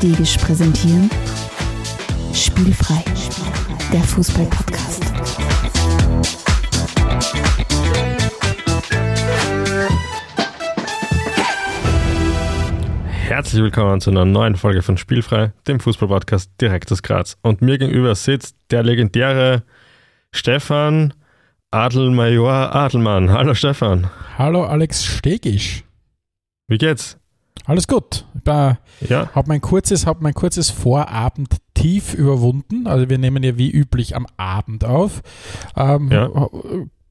Stegisch präsentieren Spielfrei, der Fußball-Podcast. Herzlich willkommen zu einer neuen Folge von Spielfrei, dem Fußball-Podcast direkt aus Graz. Und mir gegenüber sitzt der legendäre Stefan Adelmajor Adelmann. Hallo Stefan. Hallo Alex Stegisch. Wie geht's? Alles gut. Ich ja. habe mein kurzes, hab mein kurzes Vorabend tief überwunden. Also wir nehmen ja wie üblich am Abend auf. Ähm, ja.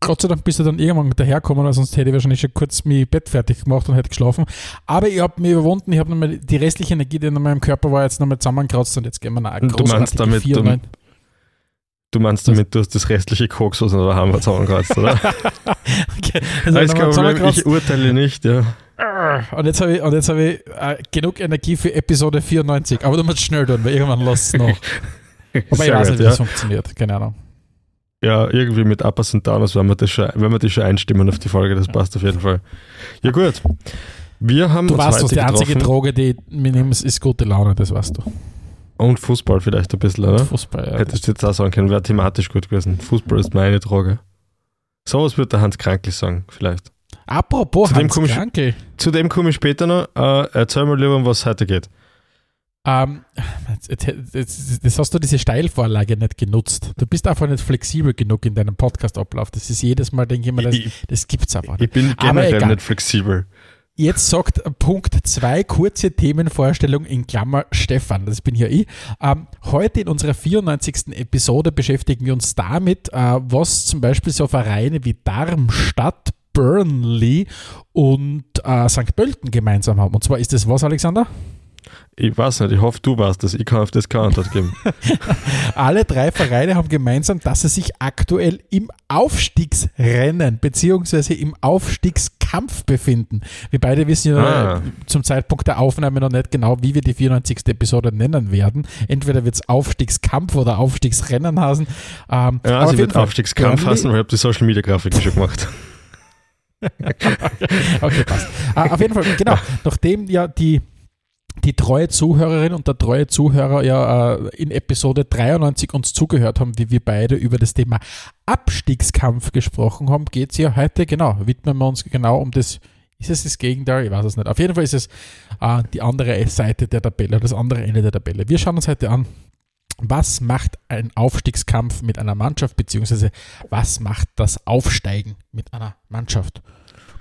Gott sei Dank bist du dann irgendwann dahergekommen, weil sonst hätte ich wahrscheinlich schon kurz mein Bett fertig gemacht und hätte geschlafen. Aber ich habe mich überwunden, ich habe nochmal die restliche Energie, die in meinem Körper war, jetzt nochmal zusammengekratzt und jetzt gehen wir nach Du meinst damit, du, du, meinst damit, du hast das restliche Koks, was noch daheim zusammengekratzt, oder? okay. Also ich urteile nicht, ja. Und jetzt habe ich, und jetzt hab ich äh, genug Energie für Episode 94. Aber du musst schnell tun, weil irgendwann lässt es noch. Aber ich weiß nicht, wie ja. das funktioniert. Keine Ahnung. Ja, irgendwie mit Uppers und Downers, wenn wir, das schon, wenn wir das schon einstimmen auf die Folge, das passt auf jeden Fall. Ja, gut. Wir haben du weißt, was die einzige Droge, die wir nehmen, ist gute Laune, das weißt du. Und Fußball vielleicht ein bisschen, oder? Fußball, ja. Hättest du jetzt auch sagen können, wäre thematisch gut gewesen. Fußball ist meine Droge. So was wird der Hans Krankl sagen, vielleicht. Apropos zu Hans dem Krankel. zu dem komme ich später noch. Äh, erzähl mal lieber, um was es heute geht. Ähm, das hast du diese Steilvorlage nicht genutzt. Du bist einfach nicht flexibel genug in deinem Podcast-Ablauf. Das ist jedes Mal, denke ich mir, das, das gibt es einfach nicht. Ich bin generell nicht flexibel. Jetzt sagt Punkt 2 kurze Themenvorstellung in Klammer Stefan, das bin ja ich. Ähm, heute in unserer 94. Episode beschäftigen wir uns damit, äh, was zum Beispiel so Vereine wie Darmstadt, Burnley und äh, St. Pölten gemeinsam haben. Und zwar ist das was, Alexander? Ich weiß nicht, ich hoffe, du weißt das. Ich kann auf das keine Antwort geben. Alle drei Vereine haben gemeinsam, dass sie sich aktuell im Aufstiegsrennen bzw. im Aufstiegskampf befinden. Wir beide wissen ja ah. zum Zeitpunkt der Aufnahme noch nicht genau, wie wir die 94. Episode nennen werden. Entweder wird es Aufstiegskampf oder Aufstiegsrennen heißen. Ähm, ja, sie wird Aufstiegskampf heißen, weil ich habe die Social Media Grafik schon gemacht. okay, passt. Uh, auf jeden Fall, genau. Nachdem ja die, die treue Zuhörerin und der treue Zuhörer ja uh, in Episode 93 uns zugehört haben, wie wir beide über das Thema Abstiegskampf gesprochen haben, geht es ja heute, genau, widmen wir uns genau um das. Ist es das Gegenteil? Ich weiß es nicht. Auf jeden Fall ist es uh, die andere Seite der Tabelle, das andere Ende der Tabelle. Wir schauen uns heute an, was macht ein Aufstiegskampf mit einer Mannschaft, beziehungsweise was macht das Aufsteigen mit einer Mannschaft?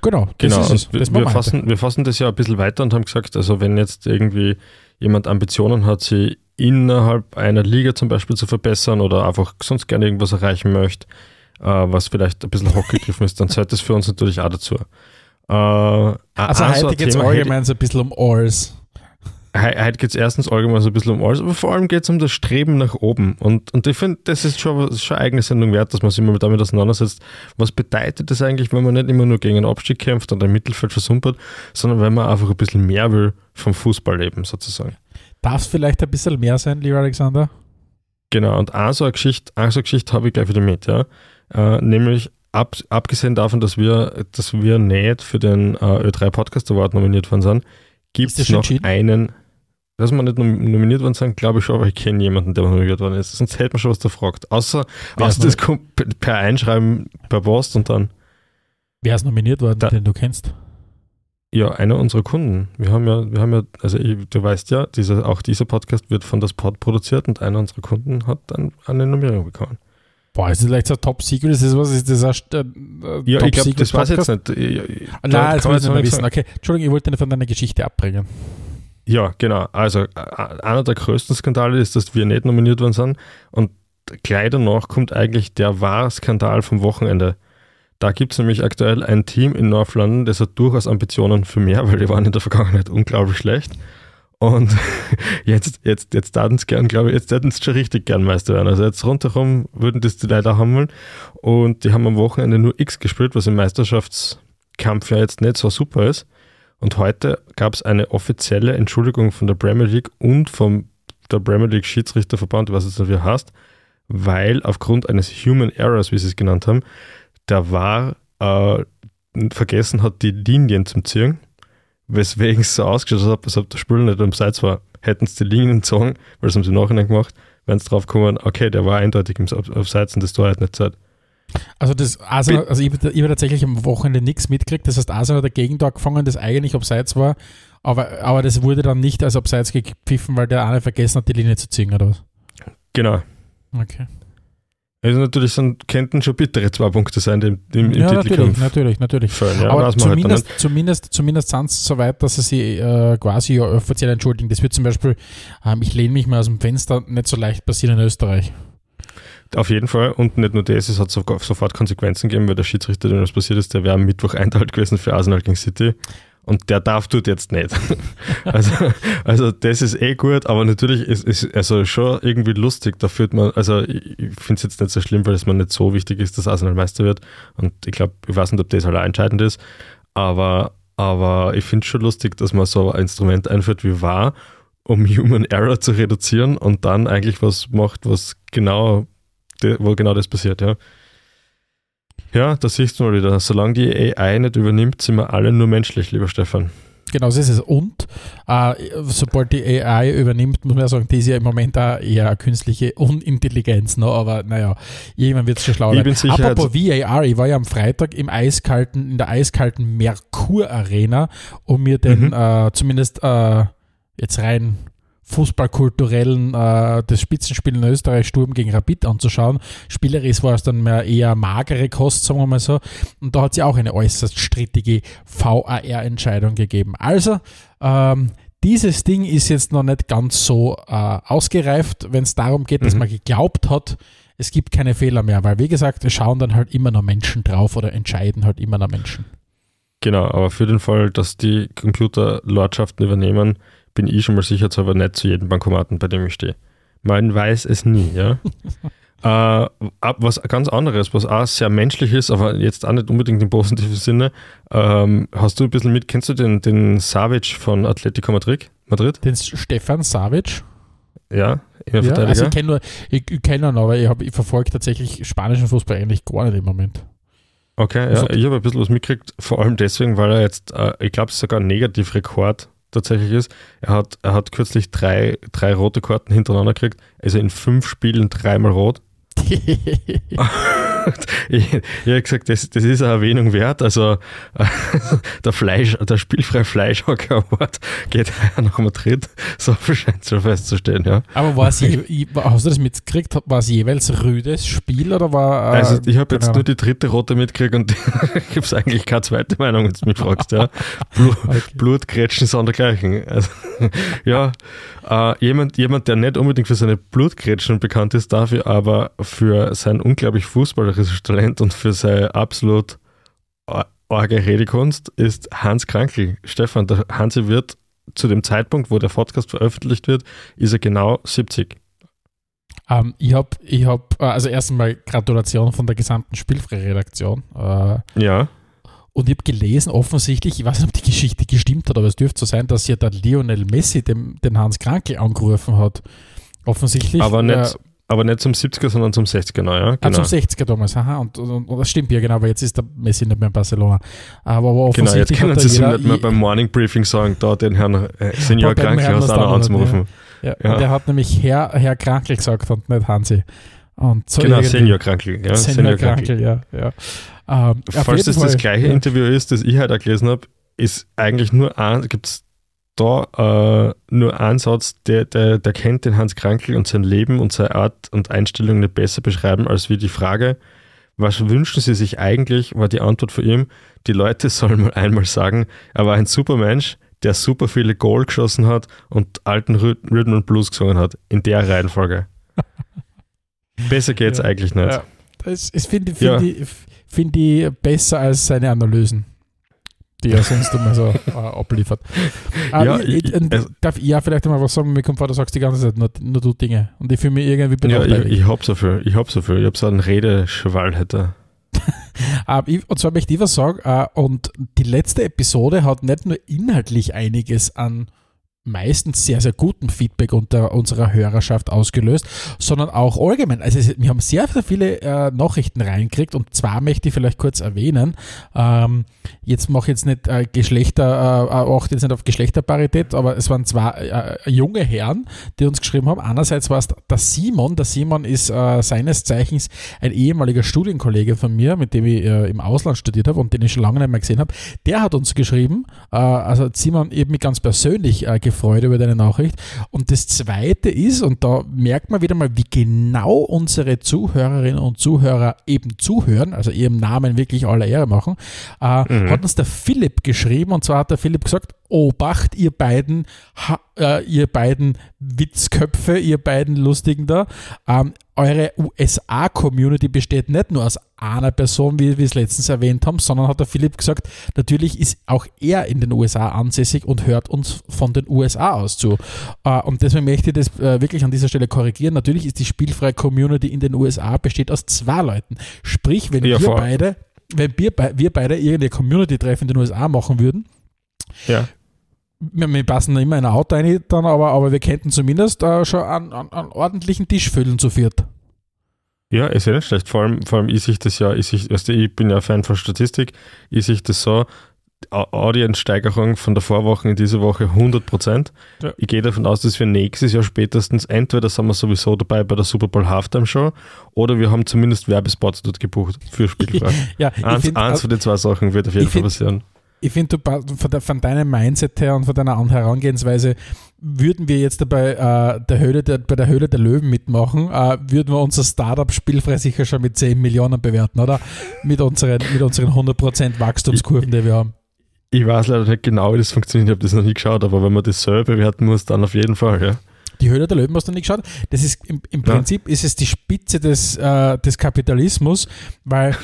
Genau, genau. Und wir, wir, fassen, wir fassen das ja ein bisschen weiter und haben gesagt, also wenn jetzt irgendwie jemand Ambitionen hat, sie innerhalb einer Liga zum Beispiel zu verbessern oder einfach sonst gerne irgendwas erreichen möchte, äh, was vielleicht ein bisschen hochgegriffen ist, dann zählt das für uns natürlich auch dazu. Äh, also heute geht es allgemein so ein bisschen um Alls heute geht es erstens allgemein so ein bisschen um alles, aber vor allem geht es um das Streben nach oben. Und, und ich finde, das ist schon, schon eine eigene Sendung wert, dass man sich mal damit auseinandersetzt. Was bedeutet das eigentlich, wenn man nicht immer nur gegen einen Abstieg kämpft und ein Mittelfeld versumpert, sondern wenn man einfach ein bisschen mehr will vom Fußballleben sozusagen. Darf es vielleicht ein bisschen mehr sein, lieber Alexander? Genau, und eine so eine Geschichte, so Geschichte habe ich gleich wieder mit, ja. Äh, nämlich ab, abgesehen davon, dass wir, dass wir nicht für den äh, Ö3 Podcast Award nominiert worden sind, gibt es noch einen, dass wir nicht nominiert worden sind, glaube ich schon, aber ich kenne jemanden, der nominiert worden ist. Sonst hätte man schon was da gefragt. Außer, außer das kommt per Einschreiben per Post und dann. Wer ist nominiert worden, da, den du kennst? Ja, einer unserer Kunden. Wir haben ja, wir haben ja, also ich, du weißt ja, dieser, auch dieser Podcast wird von das Pod produziert und einer unserer Kunden hat dann eine Nominierung bekommen. Boah, ist das vielleicht so ein Top Secret? Ist das was? Ist das ein äh, Ja, ich glaube, das weiß ich jetzt nicht. Ja, Nein, das will ich nicht wissen. Okay, Entschuldigung, ich wollte nicht von deiner Geschichte abbringen. Ja, genau. Also einer der größten Skandale ist, dass wir nicht nominiert worden sind. Und gleich danach kommt eigentlich der wahre Skandal vom Wochenende. Da gibt es nämlich aktuell ein Team in North London, das hat durchaus Ambitionen für mehr, weil die waren in der Vergangenheit unglaublich schlecht. Und jetzt, jetzt, jetzt taten gern, glaube ich, jetzt hätten sie schon richtig gern Meister werden. Also jetzt rundherum würden das die Leute haben wollen. Und die haben am Wochenende nur X gespielt, was im Meisterschaftskampf ja jetzt nicht so super ist. Und heute gab es eine offizielle Entschuldigung von der Premier League und vom der Premier League Schiedsrichterverband, was es dafür heißt, weil aufgrund eines Human Errors, wie sie es genannt haben, der war äh, vergessen hat, die Linien zu ziehen, weswegen es so ausgeschaut hat, als ob der Spül nicht am Seits war. hätten sie die Linien gezogen, weil das haben sie im Nachhinein gemacht, wären sie drauf gekommen, okay, der war eindeutig im Abseits und das Tor hat nicht Zeit. Also das Arsenal, also ich, ich habe tatsächlich am Wochenende nichts mitgekriegt. Das heißt, Arsenal hat dagegen da gefangen, das eigentlich abseits war, aber, aber das wurde dann nicht als abseits gepfiffen, weil der eine vergessen hat, die Linie zu ziehen, oder was? Genau. Okay. Also natürlich sind, könnten schon bittere zwei Punkte sein im, im, im Ja, natürlich, Titelkampf. natürlich, natürlich. Fallen, ja, aber weiß man halt zumindest, zumindest, zumindest sind es so weit, dass sie sich äh, quasi ja offiziell entschuldigen. Das wird zum Beispiel, ähm, ich lehne mich mal aus dem Fenster, nicht so leicht passieren in Österreich. Auf jeden Fall. Und nicht nur das, es hat sofort Konsequenzen gegeben, weil der Schiedsrichter, dem was passiert ist, der wäre am Mittwoch einteilt gewesen für Arsenal gegen City. Und der darf tut jetzt nicht. also, also das ist eh gut, aber natürlich ist es also schon irgendwie lustig. Da führt man, also ich, finde es jetzt nicht so schlimm, weil es mir nicht so wichtig ist, dass Arsenal Meister wird. Und ich glaube, ich weiß nicht, ob das allein entscheidend ist. Aber, aber ich finde es schon lustig, dass man so ein Instrument einführt wie war, um Human Error zu reduzieren und dann eigentlich was macht, was genau wo genau das passiert, ja. Ja, da siehst du mal wieder. Solange die AI nicht übernimmt, sind wir alle nur menschlich, lieber Stefan. Genau so ist es. Und äh, sobald die AI übernimmt, muss man ja sagen, die ist ja im Moment auch eher eine künstliche Unintelligenz noch, aber naja, irgendwann wird es schon schlau Ich bin sicher, Apropos VAR, ich war ja am Freitag im eiskalten, in der eiskalten Merkur Arena, um mir den Mhm. äh, zumindest äh, jetzt rein fußballkulturellen äh, das Spitzenspiel in Österreich Sturm gegen Rapid anzuschauen. Spielerisch war es dann mehr eher magere Kost, sagen wir mal so. Und da hat es ja auch eine äußerst strittige VAR-Entscheidung gegeben. Also, ähm, dieses Ding ist jetzt noch nicht ganz so äh, ausgereift, wenn es darum geht, dass Mhm. man geglaubt hat, es gibt keine Fehler mehr, weil wie gesagt, es schauen dann halt immer noch Menschen drauf oder entscheiden halt immer noch Menschen. Genau, aber für den Fall, dass die Computer Lordschaften übernehmen, bin ich schon mal sicher, aber nicht zu jedem Bankomaten, bei dem ich stehe. Man weiß es nie, ja. äh, was ganz anderes, was auch sehr menschlich ist, aber jetzt auch nicht unbedingt im positiven Sinne. Ähm, hast du ein bisschen mit, kennst du den, den Savic von Atletico Madrid? Madrid? Den Stefan Savic, Ja, ja, also ich kenne nur, ich, ich kenne ihn, aber ich, hab- ich verfolge tatsächlich spanischen Fußball eigentlich gar nicht im Moment. Okay, ja, Also- ich habe ein bisschen was mitgekriegt, vor allem deswegen, weil er jetzt, äh, ich glaube, es sogar ein Negativrekord tatsächlich ist. Er hat, er hat kürzlich drei, drei rote Karten hintereinander gekriegt, also in fünf Spielen dreimal rot. ich ich habe gesagt, das, das ist eine Erwähnung wert. Also äh, der Fleisch, der spielfreie Fleischhocker Award geht nach Madrid. So viel scheint schon festzustellen, ja. aber war es je, hast du das mitgekriegt? War es jeweils rüdes Spiel oder war. äh, Also ich habe jetzt nur die dritte rote mitgekriegt und ich habe eigentlich keine zweite Meinung, wenn du mich fragst, ja. Blu Okay. Blutgrätschen sondergleichen. Also, ja, äh, jemand, jemand, der nicht unbedingt für seine Blutgrätschen bekannt ist, dafür aber für sein unglaublich fußballerisches Talent und für seine absolut ar- arge Redekunst ist Hans Krankel. Stefan, der Hansi wird zu dem Zeitpunkt, wo der Podcast veröffentlicht wird, ist er genau 70. Ähm, ich habe, ich hab, äh, also erst einmal Gratulation von der gesamten Spielfrei-Redaktion. Äh, Ja, und ich habe gelesen, offensichtlich, ich weiß nicht, ob die Geschichte gestimmt hat, aber es dürfte so sein, dass ja der Lionel Messi dem, den Hans Krankel angerufen hat. Offensichtlich. aber nicht, Äh, aber nicht zum 70er, sondern zum 60er, neu, ja? ah, Genau. zum 60er damals, aha, und, und, und das stimmt ja genau, aber jetzt ist der Messi nicht mehr in Barcelona. Aber, aber Genau, jetzt können sie es nicht mehr beim Morning Briefing sagen, da den Herrn äh, Senior Krankenhaus auch noch anzurufen. Ja, Ja. Und er hat nämlich Herr, Herr Krankel gesagt und nicht Hansi. Und so genau, Senior Krankel. Ja, Senior, Krankel, ja. ja. Ähm, Falls das das Fall, gleiche ja. Interview ist, das ich heute auch gelesen habe, ist eigentlich nur ein, gibt es da äh, nur einen Satz, der, der, der kennt den Hans Krankel und sein Leben und seine Art und Einstellung nicht besser beschreiben, als wie die Frage, was wünschen Sie sich eigentlich, war die Antwort von ihm, die Leute sollen mal einmal sagen, er war ein super Mensch, der super viele Goal geschossen hat und alten Rhy- Rhythm and Blues gesungen hat, in der Reihenfolge. Besser geht's Ja. eigentlich nicht. Ja. Das, das finde find Ja. ich, find ich besser als seine Analysen, die er sonst immer so äh, abliefert. Äh, Ja, ich, ich, ich- darf ich ja vielleicht einmal was sagen? Mir kommt vor, du sagst die ganze Zeit nur, nur du Dinge. Und ich fühle mich irgendwie Ja, ich, benachteiligt. ich hab so viel. Ich hab so viel. Ich hab so einen Redeschwall hätte. Ähm, und zwar möchte ich was sagen, äh, und die letzte Episode hat nicht nur inhaltlich einiges an meistens sehr, sehr guten Feedback unter unserer Hörerschaft ausgelöst, sondern auch allgemein. Also wir haben sehr, sehr viele äh, Nachrichten reingekriegt und zwar möchte ich vielleicht kurz erwähnen, ähm, jetzt mache ich jetzt nicht äh, Geschlechter, äh, auch jetzt nicht auf Geschlechterparität, aber es waren zwei äh, junge Herren, die uns geschrieben haben. Einerseits war es der Simon, der Simon ist äh, seines Zeichens ein ehemaliger Studienkollege von mir, mit dem ich äh, im Ausland studiert habe und den ich schon lange nicht mehr gesehen habe. Der hat uns geschrieben, also Simon eben mich ganz persönlich gefragt, Freude über deine Nachricht. Und das Zweite ist, und da merkt man wieder mal, wie genau unsere Zuhörerinnen und Zuhörer eben zuhören, also ihrem Namen wirklich alle Ehre machen, äh, mhm. hat uns der Philipp geschrieben. Und zwar hat der Philipp gesagt, Obacht, ihr beiden, ha, äh, ihr beiden Witzköpfe, ihr beiden Lustigen da. Ähm, eure USA-Community besteht nicht nur aus einer Person, wie wir es letztens erwähnt haben, sondern hat der Philipp gesagt, natürlich ist auch er in den USA ansässig und hört uns von den USA aus zu. Äh, und deswegen möchte ich das äh, wirklich an dieser Stelle korrigieren. Natürlich ist die spielfreie Community in den USA besteht aus zwei Leuten. Sprich, wenn ja, wir beide, wenn wir, wir beide irgendeine Community-Treffen in den USA machen würden, ja wir, wir passen immer in ein Auto rein, dann, aber, aber wir könnten zumindest äh, schon einen, einen, einen, ordentlichen Tisch füllen zu viert. Ja, ist ja nicht schlecht. Vor allem, vor allem ist sich das ja, ist ich, du, ich bin ja Fan von Statistik, ist sich das so, Audience-Steigerung von der Vorwoche in diese Woche 100 Prozent. Ja. Ich gehe davon aus, dass wir nächstes Jahr spätestens entweder sind wir sowieso dabei bei der Super Bowl Halftime Show oder wir haben zumindest Werbespots dort gebucht für Spielfrei. ja, eins, find, eins von den zwei Sachen wird auf jeden Fall passieren ich finde, von, von, deinem Mindset her und von deiner Herangehensweise würden wir jetzt dabei äh, der Höhle der, bei der Höhle der Löwen mitmachen, äh, würden wir unser Startup spielfrei sicher schon mit 10 Millionen bewerten, oder? Mit unseren, mit unseren 100% Wachstumskurven, die wir haben. Ich weiß leider nicht genau, wie das funktioniert, ich habe das noch nie geschaut, aber wenn man das selber bewerten muss, dann auf jeden Fall, ja. Die Höhle der Löwen hast du nicht geschaut. Das ist im, im Prinzip ja. ist es die Spitze des, äh, des Kapitalismus, weil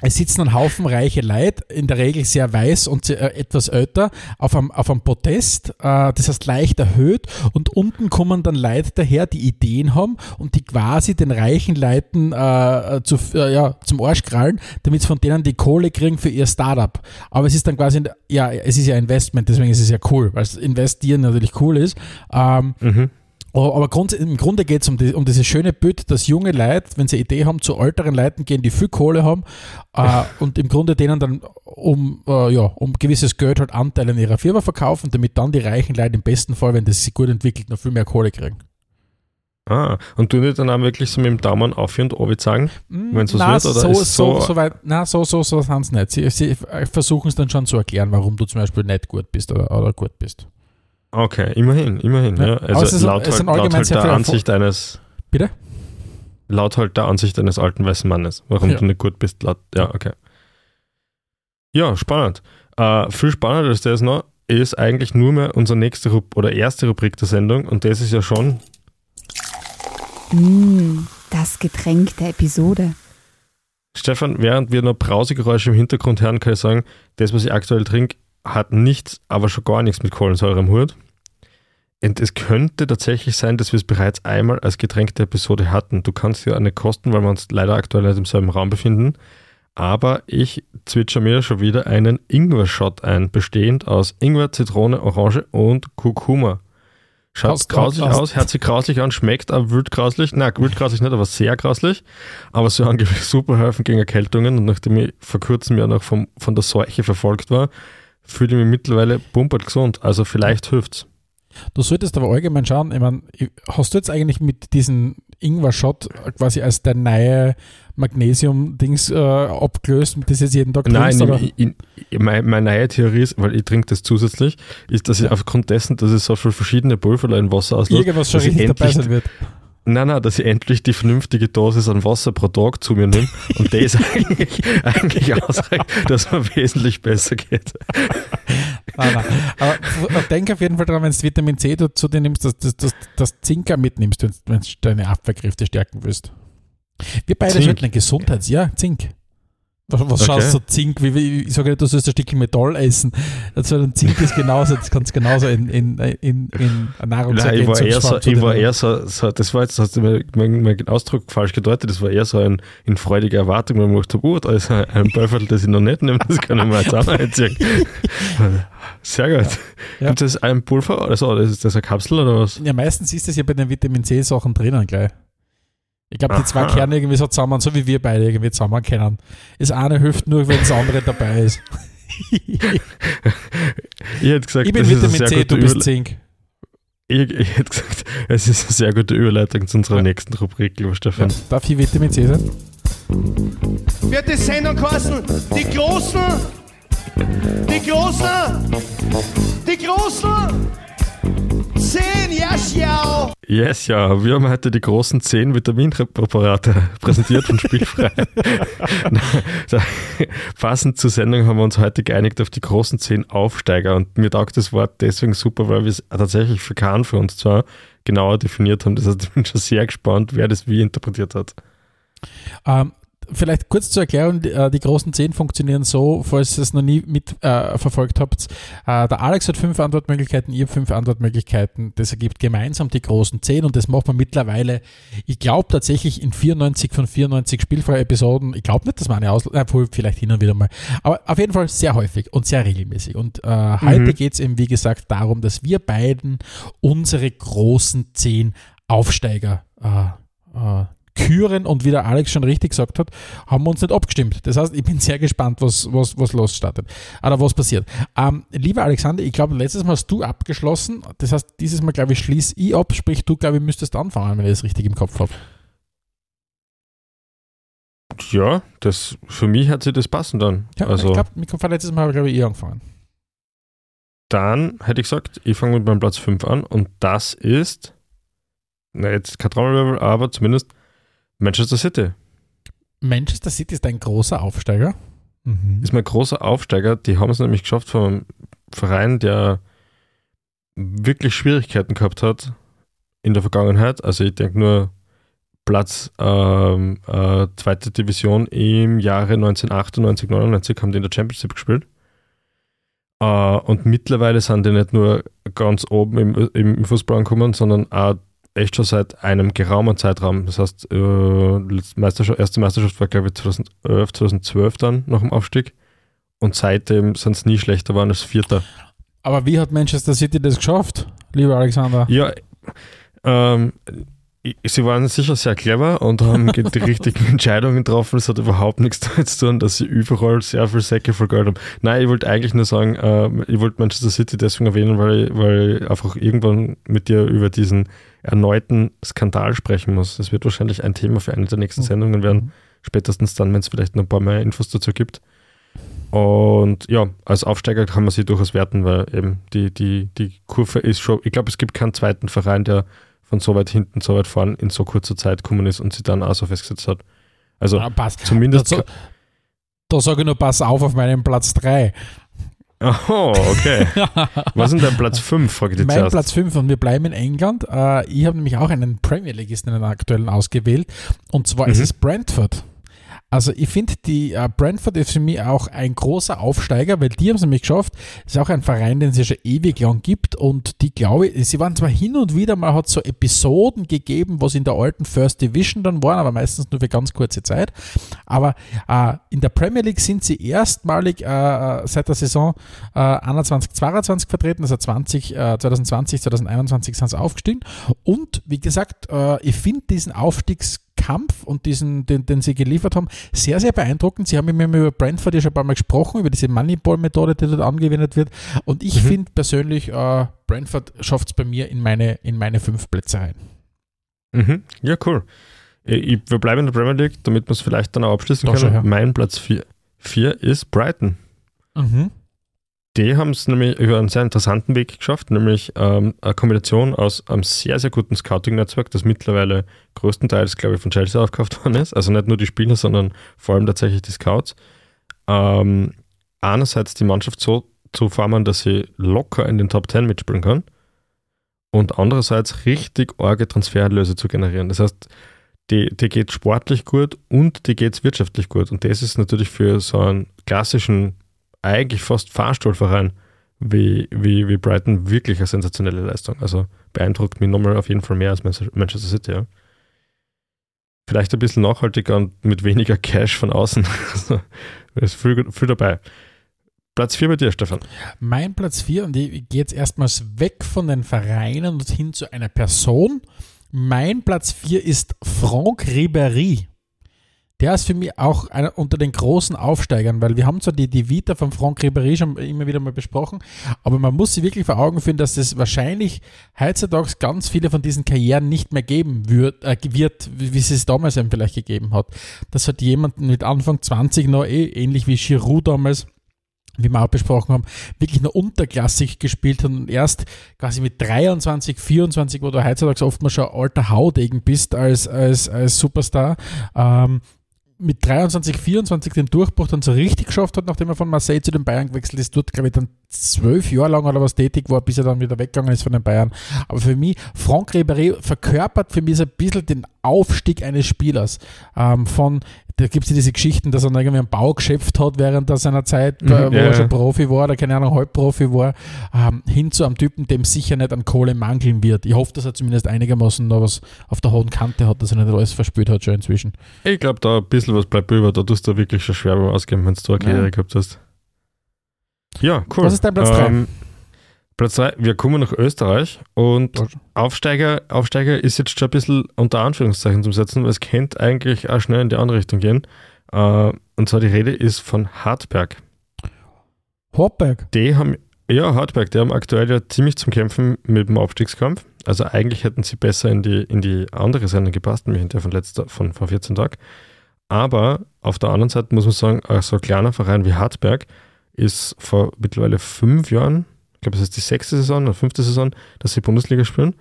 es sitzen ein Haufen reiche Leute, in der Regel sehr weiß und äh, etwas älter, auf einem, auf einem Podest, äh, das heißt leicht erhöht und unten kommen dann Leute daher, die Ideen haben und die quasi den reichen Leuten äh, zu, äh, ja, zum Arsch krallen, damit sie von denen die Kohle kriegen für ihr Startup. Aber es ist dann quasi, ja, es ist ja Investment, deswegen ist es ja cool, weil Investieren natürlich cool ist. Ähm, mhm. Oh, aber im Grunde geht es um, die, um dieses schöne Bild, dass junge Leute, wenn sie eine Idee haben, zu älteren Leuten gehen, die viel Kohle haben äh, und im Grunde denen dann um, äh, ja, um gewisses Geld halt Anteile in ihrer Firma verkaufen, damit dann die reichen Leute im besten Fall, wenn das sich gut entwickelt, noch viel mehr Kohle kriegen. Ah, und du nicht dann auch wirklich so mit dem Daumen auf und oben sagen, mm, wenn es was wird? Oder so, ist so, so, so weit, na, so, so, so sind sie nicht. Sie, sie versuchen es dann schon zu erklären, warum du zum Beispiel nicht gut bist oder, oder gut bist. Okay, immerhin, immerhin. Ja. ja. Also ist, laut, halt, laut halt der Ansicht eines. Bitte? Laut halt der Ansicht eines alten weißen Mannes, warum ja. du nicht gut bist. Laut, ja, okay. Ja, spannend. Uh, viel spannender als das noch ist eigentlich nur mehr unsere nächste Rub oder erste Rubrik der Sendung und das ist ja schon. Mm, das Getränk der Episode. Stefan, während wir noch Brausegeräusche im Hintergrund hören, kann ich sagen, das, was ich aktuell trinke, hat nichts, aber schon gar nichts mit Kohlensäure am Hut. Und es könnte tatsächlich sein, dass wir es bereits einmal als Getränk der Episode hatten. Du kannst ja eine kosten, weil wir uns leider aktuell nicht im selben Raum befinden. Aber ich zwitscher mir schon wieder einen Ingwer-Shot ein, bestehend aus Ingwer, Zitrone, Orange und Kurkuma. Schaut aus, grauslich aus, aus, hört sich grauslich an, schmeckt aber wild grauslich. Nein, wild grauslich nicht, aber sehr grauslich. Aber so angeblich super helfen gegen Erkältungen. Und nachdem ich vor kurzem ja noch vom, von der Seuche verfolgt war, fühle ich mich mittlerweile pumpert gesund. Also vielleicht hilft's. Du solltest aber allgemein schauen, ich meine, hast du jetzt eigentlich mit diesem Ingwer-Shot quasi als der neue Magnesium-Dings äh, abgelöst, das jetzt jeden Tag trinkst? Nein, in, in, meine, meine neue Theorie ist, weil ich trinke das zusätzlich, ist, dass ich aufgrund dessen, dass es so viele verschiedene Pulver in Wasser auslöst, irgendwas schon richtig dabei sein wird. Nein, nein, dass ich endlich die vernünftige Dosis an Wasser pro Tag zu mir nehme und das eigentlich, eigentlich ausreicht, dass man wesentlich besser geht. nein, nein. Aber denk auf jeden Fall daran, wenn du Vitamin C dazu dir nimmst, dass du das, Zinker mitnimmst, wenn du deine Abwehrkräfte stärken willst. Wir beide Zink. sollten Gesundheits-, ja, Zink. Was, Okay. schaust du Zink? Wie, wie, ich sage nicht, du sollst ein Stückchen Metall essen. Also ein Zink ist genauso, das kannst du genauso in, in, in, in Nein, ich war eher so, ich war eher so, so, das war jetzt, hast du mir meinen mein Ausdruck falsch gedeutet, das war eher so ein, in freudiger Erwartung, weil ich dachte, gut, da ist ein, Böffel, das ich noch nicht nehme, das kann ich mir jetzt auch noch einziehen. Sehr gut. Ja. Gibt es ein Pulver oder so, das ist das eine Kapsel oder was? Ja, meistens ist das ja bei den Vitamin C-Sachen drinnen gleich. Ich glaube, die zwei. Kerne irgendwie so zusammen, so wie wir beide irgendwie zusammen kennen. Das eine hilft nur, wenn das andere dabei ist. Ich hätte gesagt, ich bin Vitamin C, du bist Zink. ich, ich hätte gesagt, es ist eine sehr gute Überleitung zu unserer Ja. nächsten Rubrik, lieber Ja. Stefan. Darf ich Vitamin C sein? wird die Sendung kosten. Die Großen, die Großen, die Großen. Zehn, ja, schau. Yes, ja, wir haben heute die großen 10 Vitaminpräparate präsentiert von Spielfrei. Passend zur Sendung haben wir uns heute geeinigt auf die großen 10 Aufsteiger und mir taugt das Wort deswegen super, weil wir es tatsächlich für Kahn für uns zwar genauer definiert haben. Das heißt, ich bin schon sehr gespannt, wer das wie interpretiert hat. Ähm, vielleicht kurz zur Erklärung, die, äh, großen 10 funktionieren so, falls ihr es noch nie mit äh, verfolgt habt. Äh, der Alex hat fünf Antwortmöglichkeiten, ihr habt fünf Antwortmöglichkeiten. Das ergibt gemeinsam die großen 10 und das macht man mittlerweile, ich glaube tatsächlich in 94 von 94 spielfreie Episoden. Ich glaube nicht, dass man eine aus, obwohl vielleicht hin und wieder mal. Aber auf jeden Fall sehr häufig und sehr regelmäßig. Und äh, heute geht es eben, wie gesagt, darum, dass wir beiden unsere großen 10 Aufsteiger äh, äh, küren und wie der Alex schon richtig gesagt hat, haben wir uns nicht abgestimmt. Das heißt, ich bin sehr gespannt, was, was, was losstartet. Oder was passiert. Ähm, lieber Alexander, ich glaube, letztes Mal hast du abgeschlossen. Das heißt, dieses Mal, glaube ich, schließe ich ab. Sprich, du, glaube ich, müsstest anfangen, wenn ich das richtig im Kopf habe. Ja, das, für mich hat sich das passen dann. Ja, also, ich glaube, mit Kopf letztes Mal habe, glaube ich, ich angefangen. dann hätte ich gesagt, ich fange mit meinem Platz 5 an und das ist, na jetzt kein Trommelwirbel, aber zumindest Manchester City. Manchester City ist ein großer Aufsteiger. Mhm. ist mein großer Aufsteiger. Die haben es nämlich geschafft einem Verein, der wirklich Schwierigkeiten gehabt hat in der Vergangenheit. Also ich denke nur Platz ähm, äh, zweite Division im Jahre 1998, 99 haben die in der Championship gespielt. Äh, und mittlerweile sind die nicht nur ganz oben im, im Fußball angekommen, sondern auch echt schon seit einem geraumen Zeitraum. Das heißt, äh, Meisterschaft, erste Meisterschaft war, glaube ich, 2011, 2012 dann nach dem Aufstieg. Und seitdem sind es nie schlechter geworden als Vierter. Aber wie hat Manchester City das geschafft, lieber Alexander? Ja, ähm, sie waren sicher sehr clever und haben die richtigen Entscheidungen getroffen. Es hat überhaupt nichts damit zu tun, dass sie überall sehr viel Säcke voll Geld haben. Nein, ich wollte eigentlich nur sagen, ähm, ich wollte Manchester City deswegen erwähnen, weil, ich- weil ich einfach irgendwann mit dir über diesen erneuten Skandal sprechen muss. Das wird wahrscheinlich ein Thema für eine der nächsten Sendungen werden. Spätestens dann, wenn es vielleicht noch ein paar mehr Infos dazu gibt. Und ja, als Aufsteiger kann man sie durchaus werten, weil eben die, die, die Kurve ist schon, ich glaube, es gibt keinen zweiten Verein, der von so weit hinten, so weit vorn in so kurzer Zeit gekommen ist und sie dann auch so festgesetzt hat. Also Ah, pass. zumindest. Da, da sage ich nur, pass auf auf meinem Platz 3. Oh, okay. Was ist denn dein Platz 5? Frage ich Mein zuerst. Platz 5 und wir bleiben in England. Äh, ich habe nämlich auch einen Premier Leagueisten, einen aktuellen ausgewählt. Und zwar ist Mhm. es Brentford. Also ich finde, die äh, Brentford ist für mich auch ein großer Aufsteiger, weil die haben es nämlich geschafft. ist auch ein Verein, den es ja schon ewig lang gibt und die glaube ich, sie waren zwar hin und wieder mal, hat so Episoden gegeben, was in der alten First Division dann waren, aber meistens nur für ganz kurze Zeit. Aber äh, in der Premier League sind sie erstmalig äh, seit der Saison äh, 21, 22 vertreten, also 20, äh, 2020, 2021 sind sie aufgestiegen. Und wie gesagt, äh, ich finde diesen Aufstiegskampf und diesen, den, den sie geliefert haben, sehr, sehr beeindruckend. Sie haben mit mir über Brentford ja schon ein paar Mal gesprochen, über diese Moneyball-Methode, die dort angewendet wird. Und ich Mhm. finde persönlich, äh, Brentford schafft es bei mir in meine, in meine fünf Plätze rein. Mhm. Ja, cool. Ich, ich, wir bleiben in der Premier League, damit wir es vielleicht dann auch abschließen Doch können. schon, ja. Mein Platz 4 ist Brighton. Mhm. Die haben es nämlich über einen sehr interessanten Weg geschafft, nämlich ähm, eine Kombination aus einem sehr, sehr guten Scouting-Netzwerk, das mittlerweile größtenteils, glaube ich, von Chelsea aufgekauft worden ist. Also nicht nur die Spieler, sondern vor allem tatsächlich die Scouts. Ähm, einerseits die Mannschaft so zu formen, dass sie locker in den Top 10 mitspielen kann und andererseits richtig arge Transfererlöse zu generieren. Das heißt, die, die geht sportlich gut und die geht wirtschaftlich gut. Und das ist natürlich für so einen klassischen, eigentlich fast Fahrstuhlverein wie, wie, wie Brighton wirklich eine sensationelle Leistung. Also beeindruckt mich nochmal auf jeden Fall mehr als Manchester City, ja. Vielleicht ein bisschen nachhaltiger und mit weniger Cash von außen. Also, ist viel, viel dabei. Platz 4 bei dir, Stefan. Mein Platz 4, und ich gehe jetzt erstmals weg von den Vereinen und hin zu einer Person. Mein Platz 4 ist Franck Ribéry. Der ist für mich auch einer unter den großen Aufsteigern, weil wir haben zwar die, die Vita von Franck Ribéry schon immer wieder mal besprochen, aber man muss sich wirklich vor Augen führen, dass es wahrscheinlich heutzutage ganz viele von diesen Karrieren nicht mehr geben wird, äh, wird wie es es damals eben vielleicht gegeben hat. Das hat jemanden mit Anfang 20 noch eh, ähnlich wie Giroud damals, wie wir auch besprochen haben, wirklich nur unterklassig gespielt hat und erst quasi mit 23, 24, wo du heutzutage oft mal schon alter Haudegen bist als, als, als Superstar, ähm, mit 23, 24 den Durchbruch dann so richtig geschafft hat, nachdem er von Marseille zu den Bayern gewechselt ist, dort glaube ich dann zwölf Jahre lang oder was tätig war, bis er dann wieder weggegangen ist von den Bayern. Aber für mich, Franck Ribéry verkörpert für mich so ein bisschen den Aufstieg eines Spielers. Ähm, von, da gibt es ja diese Geschichten, dass er irgendwie ein Baugeschäft hat während seiner Zeit, mhm, wo ja, er schon Profi war oder keine Ahnung, Halbprofi war, ähm, hin zu einem Typen, dem sicher nicht an Kohle mangeln wird. Ich hoffe, dass er zumindest einigermaßen noch was auf der hohen Kante hat, dass er nicht alles verspürt hat schon inzwischen. Ich glaube, da ein bisschen was bleibt über, da tust du wirklich schon schwer beim Ausgeben, wenn du eine Karriere gehabt hast. Ja, cool. Was ist dein Platz 3? Ähm, Platz 3, wir kommen nach Österreich und Aufsteiger, Aufsteiger ist jetzt schon ein bisschen unter Anführungszeichen zu setzen, weil es könnte eigentlich auch schnell in die andere Richtung gehen. Uh, und zwar die Rede ist von Hartberg. Hartberg? Die haben, ja, Hartberg, die haben aktuell ja ziemlich zum Kämpfen mit dem Abstiegskampf. Also eigentlich hätten sie besser in die, in die andere Sendung gepasst, nämlich in der von, letzter, von vor 14 Tagen. Aber auf der anderen Seite muss man sagen, so ein kleiner Verein wie Hartberg ist vor mittlerweile fünf Jahren, glaube, es ist die sechste Saison oder fünfte Saison, dass sie Bundesliga spielen.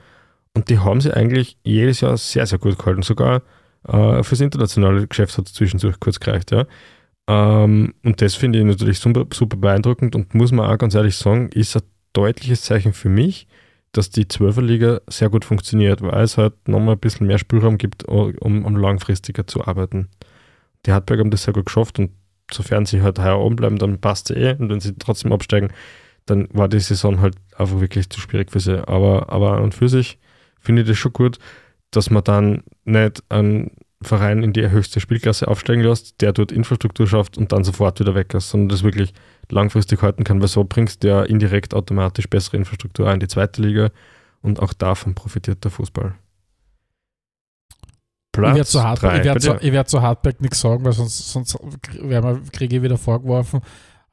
Und die haben sie eigentlich jedes Jahr sehr, sehr gut gehalten. Sogar äh, fürs internationale Geschäft hat es zwischendurch kurz gereicht. Ja. Ähm, und das finde ich natürlich super, super beeindruckend und muss man auch ganz ehrlich sagen, ist ein deutliches Zeichen für mich, dass die Zwölferliga sehr gut funktioniert, weil es halt nochmal ein bisschen mehr Spielraum gibt, um, um langfristiger zu arbeiten. Die Hartberg haben das sehr gut geschafft und sofern sie halt heuer oben bleiben, dann passt es eh. Und wenn sie trotzdem absteigen, dann war die Saison halt einfach wirklich zu schwierig für sie. Aber, aber an und für sich finde ich das schon gut, dass man dann nicht einen Verein in die höchste Spielklasse aufsteigen lässt, der dort Infrastruktur schafft und dann sofort wieder weg ist, sondern das wirklich langfristig halten kann, weil so bringst du ja indirekt automatisch bessere Infrastruktur in die zweite Liga und auch davon profitiert der Fußball. Platz ich werde zu, Hard ich werd zu, werd zu Hardback nichts sagen, weil sonst, sonst kriege ich wieder vorgeworfen,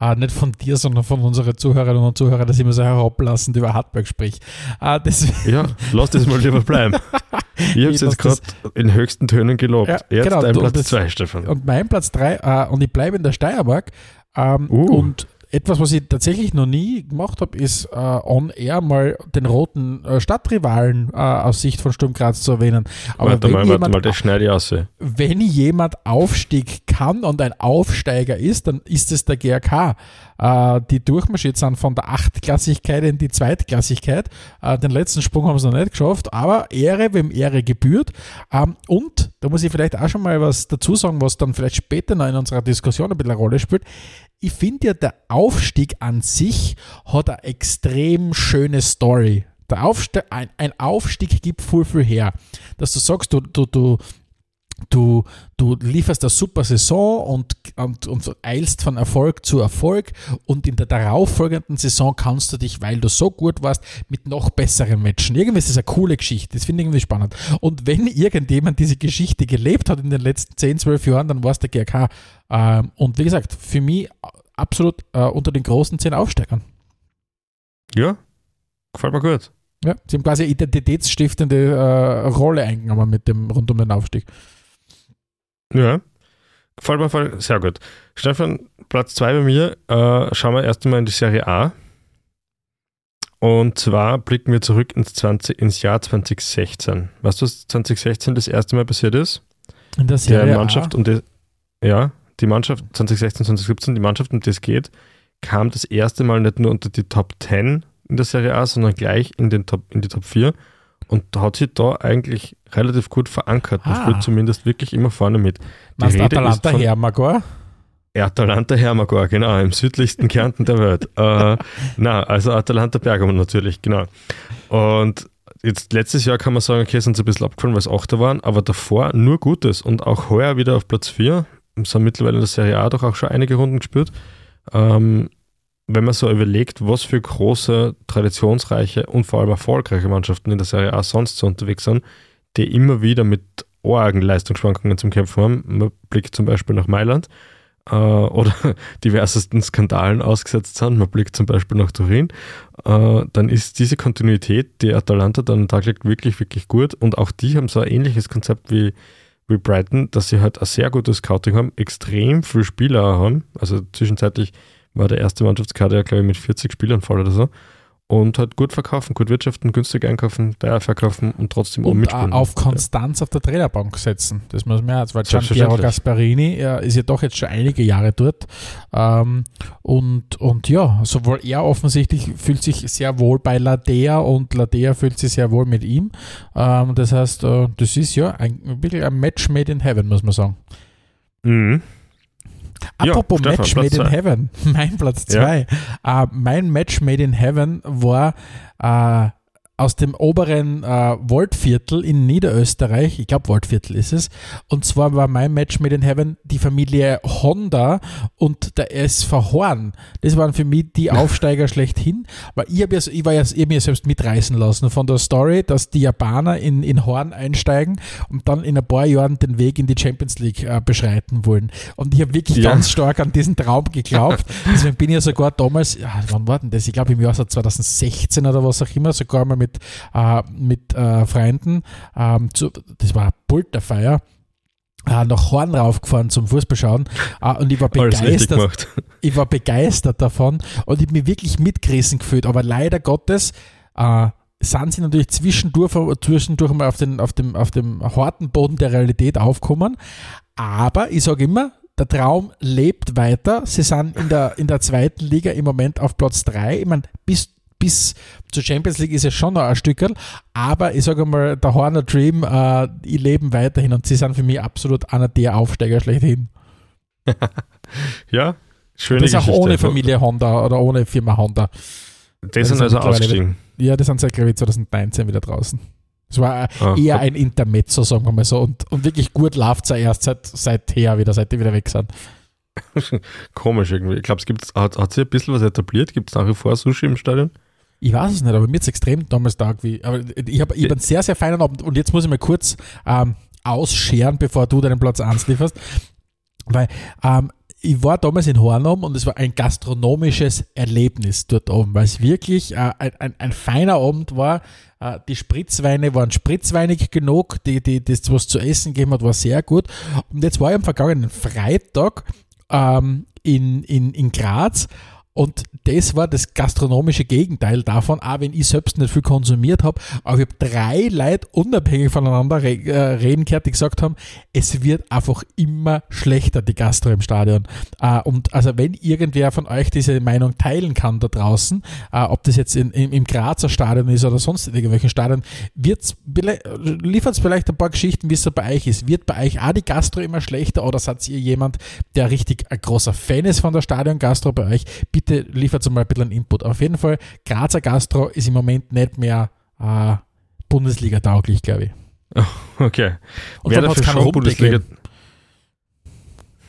ah, nicht von dir, sondern von unseren Zuhörerinnen und Zuhörern, dass ich immer so herablassend über Hardback spricht. Ah, ja, lass das mal lieber bleiben. ich habe es jetzt gerade in höchsten Tönen gelobt. Ja, jetzt genau, dein Platz 2, Stefan. Und mein Platz 3, äh, und ich bleibe in der Steiermark. Ähm, uh. Und etwas, was ich tatsächlich noch nie gemacht habe, ist äh, on air mal den roten äh, Stadtrivalen äh, aus Sicht von Sturm Graz zu erwähnen. Aber warte mal, jemand, warte mal, das schneide ich aus. Wenn jemand Aufstieg kann und ein Aufsteiger ist, dann ist es der GRK. Äh, die durchmarschiert sind von der Achtklassigkeit in die Zweitklassigkeit. Äh, den letzten Sprung haben sie noch nicht geschafft, aber Ehre, wem Ehre gebührt. Ähm, und da muss ich vielleicht auch schon mal was dazu sagen, was dann vielleicht später noch in unserer Diskussion ein bisschen eine Rolle spielt ich finde ja, der Aufstieg an sich hat eine extrem schöne Story. Der Aufstieg, ein, ein Aufstieg gibt viel, viel her. Dass du sagst, du, du, du, du, du lieferst eine super Saison und, und, und eilst von Erfolg zu Erfolg und in der darauffolgenden Saison kannst du dich, weil du so gut warst, mit noch besseren matchen. Irgendwie ist das eine coole Geschichte. Das finde ich irgendwie spannend. Und wenn irgendjemand diese Geschichte gelebt hat in den letzten 10, 12 Jahren, dann war es der GRK. Ähm, und wie gesagt, für mich absolut äh, unter den großen 10 Aufsteigern. Ja, gefällt mir gut. Ja, sie haben quasi eine identitätsstiftende äh, Rolle eingenommen mit dem rund um den Aufstieg. Ja, gefällt mir sehr gut. Stefan, Platz 2 bei mir. Äh, schauen wir erst einmal in die Serie A. Und zwar blicken wir zurück ins, 20, ins Jahr 2016. Weißt du, was 2016 das erste Mal passiert ist? In der Serie Mannschaft A? und die, ja, die Mannschaft 2016, 2017, die Mannschaft, um die es geht, kam das erste Mal nicht nur unter die Top 10 in der Serie A, sondern gleich in, den Top, in die Top 4 und hat sich da eigentlich relativ gut verankert. Man Ah. spielt zumindest wirklich immer vorne mit. Die Rede ist Atalanta von Hermagor? Atalanta Hermagor, genau, im südlichsten Kärnten der Welt. äh, na, also Atalanta Bergamo natürlich, genau. Und jetzt letztes Jahr kann man sagen, okay, sind sie ein bisschen abgefallen, weil es Achter waren, aber davor nur Gutes und auch heuer wieder auf Platz 4. Sind mittlerweile in der Serie A doch auch schon einige Runden gespielt. Ähm, wenn man so überlegt, was für große, traditionsreiche und vor allem erfolgreiche Mannschaften in der Serie A sonst so unterwegs sind, die immer wieder mit argen Leistungsschwankungen zum Kämpfen haben. Man blickt zum Beispiel nach Mailand äh, oder diversesten Skandalen ausgesetzt sind. Man blickt zum Beispiel nach Turin. Äh, dann ist diese Kontinuität, die Atalanta dann an wirklich, wirklich gut. Und auch die haben so ein ähnliches Konzept wie, wie Brighton, dass sie halt ein sehr gutes Scouting haben, extrem viele Spieler haben. Also zwischenzeitlich war der erste Mannschaftskader ja, glaube ich, mit 40 Spielern voll oder so. Und halt gut verkaufen, gut wirtschaften, günstig einkaufen, teuer verkaufen und trotzdem oben mitspielen. auf Konstanz auf der Trainerbank setzen. Das muss man ja, weil Gianpiero. Gasparini er ist ja doch jetzt schon einige Jahre dort. Ähm, und, und ja, sowohl er offensichtlich fühlt sich sehr wohl bei Ladea und Ladea fühlt sich sehr wohl mit ihm. Ähm, das heißt, äh, das ist ja ein, wirklich ein Match made in heaven, muss man sagen. Mhm. Ja, Apropos Stefan, Match Platz made in zwei. heaven, mein Platz Ja. 2. Äh, mein Match made in heaven war äh, aus dem oberen äh, Waldviertel in Niederösterreich, ich glaube Waldviertel ist es, und zwar war mein Match made in heaven die Familie Honda und der SV Horn. Das waren für mich die Aufsteiger schlechthin, weil ich, hab ja, ich war ja ich mir selbst mitreißen lassen von der Story, dass die Japaner in, in Horn einsteigen und dann in ein paar Jahren den Weg in die Champions League äh, beschreiten wollen. Und ich habe wirklich Ja. ganz stark an diesen Traum geglaubt. Deswegen bin ich ja sogar damals, wann war denn das? Ich glaube im Jahr so 2016 oder was auch immer, sogar mal mit, äh, mit äh, Freunden, ähm, zu, das war Pulterfeier, äh, nach Horn raufgefahren zum Fußballschauen äh, und ich war begeistert ich war begeistert davon und ich hab mich wirklich mitgerissen gefühlt. Aber leider Gottes äh, sind sie natürlich zwischendurch, zwischendurch mal auf, den, auf, dem, auf dem harten Boden der Realität aufgekommen. Aber ich sage immer, der Traum lebt weiter. Sie sind in der, in der zweiten Liga im Moment auf Platz 3. Ich meine, bis, bis zur Champions League ist es schon noch ein Stückel, aber ich sage mal, der Horner Dream, äh, die leben weiterhin und sie sind für mich absolut einer der Aufsteiger schlechthin. Ja, schöne Das ist auch ohne Familie Honda oder ohne Firma Honda. Die sind also ausgestiegen. Ja, die sind seit, glaube ich, 2019 wieder draußen. Es war Ah, eher ein Intermezzo, sagen wir mal so. Und, und wirklich gut läuft es ja erst seit, seither wieder, seit die wieder weg sind. Komisch irgendwie. Ich glaube, es gibt, hat, hat sich ein bisschen was etabliert. Gibt es nach wie vor Sushi im Stadion? Ich weiß es nicht, aber mir ist extrem damals da wie. Aber ich habe ich hab einen sehr, sehr feinen Abend und jetzt muss ich mal kurz ähm, ausscheren, bevor du deinen Platz 1 lieferst. Weil ähm, ich war damals in Hornum und es war ein gastronomisches Erlebnis dort oben, weil es wirklich äh, ein, ein, ein feiner Abend war. Äh, die Spritzweine waren spritzweinig genug, die, die, das, was zu essen gegeben hat, war sehr gut. Und jetzt war ich am vergangenen Freitag ähm, in, in, in Graz und das war das gastronomische Gegenteil davon, auch wenn ich selbst nicht viel konsumiert habe. Aber ich habe drei Leute unabhängig voneinander äh, reden gehört, die gesagt haben, es wird einfach immer schlechter, die Gastro im Stadion. Äh, und also wenn irgendwer von euch diese Meinung teilen kann da draußen, äh, ob das jetzt im, Grazer Stadion ist oder sonst in irgendwelchen Stadien, liefert es vielleicht ein paar Geschichten, wie es so bei euch ist. Wird bei euch auch die Gastro immer schlechter oder seid ihr jemand, der richtig ein großer Fan ist von der Stadion-Gastro bei euch? Bitte liefert mal ein bisschen einen Input. Auf jeden Fall, Grazer Gastro ist im Moment nicht mehr äh, Bundesliga-tauglich, glaube ich. Okay. Und Wer dafür schon Bundesliga. gegeben.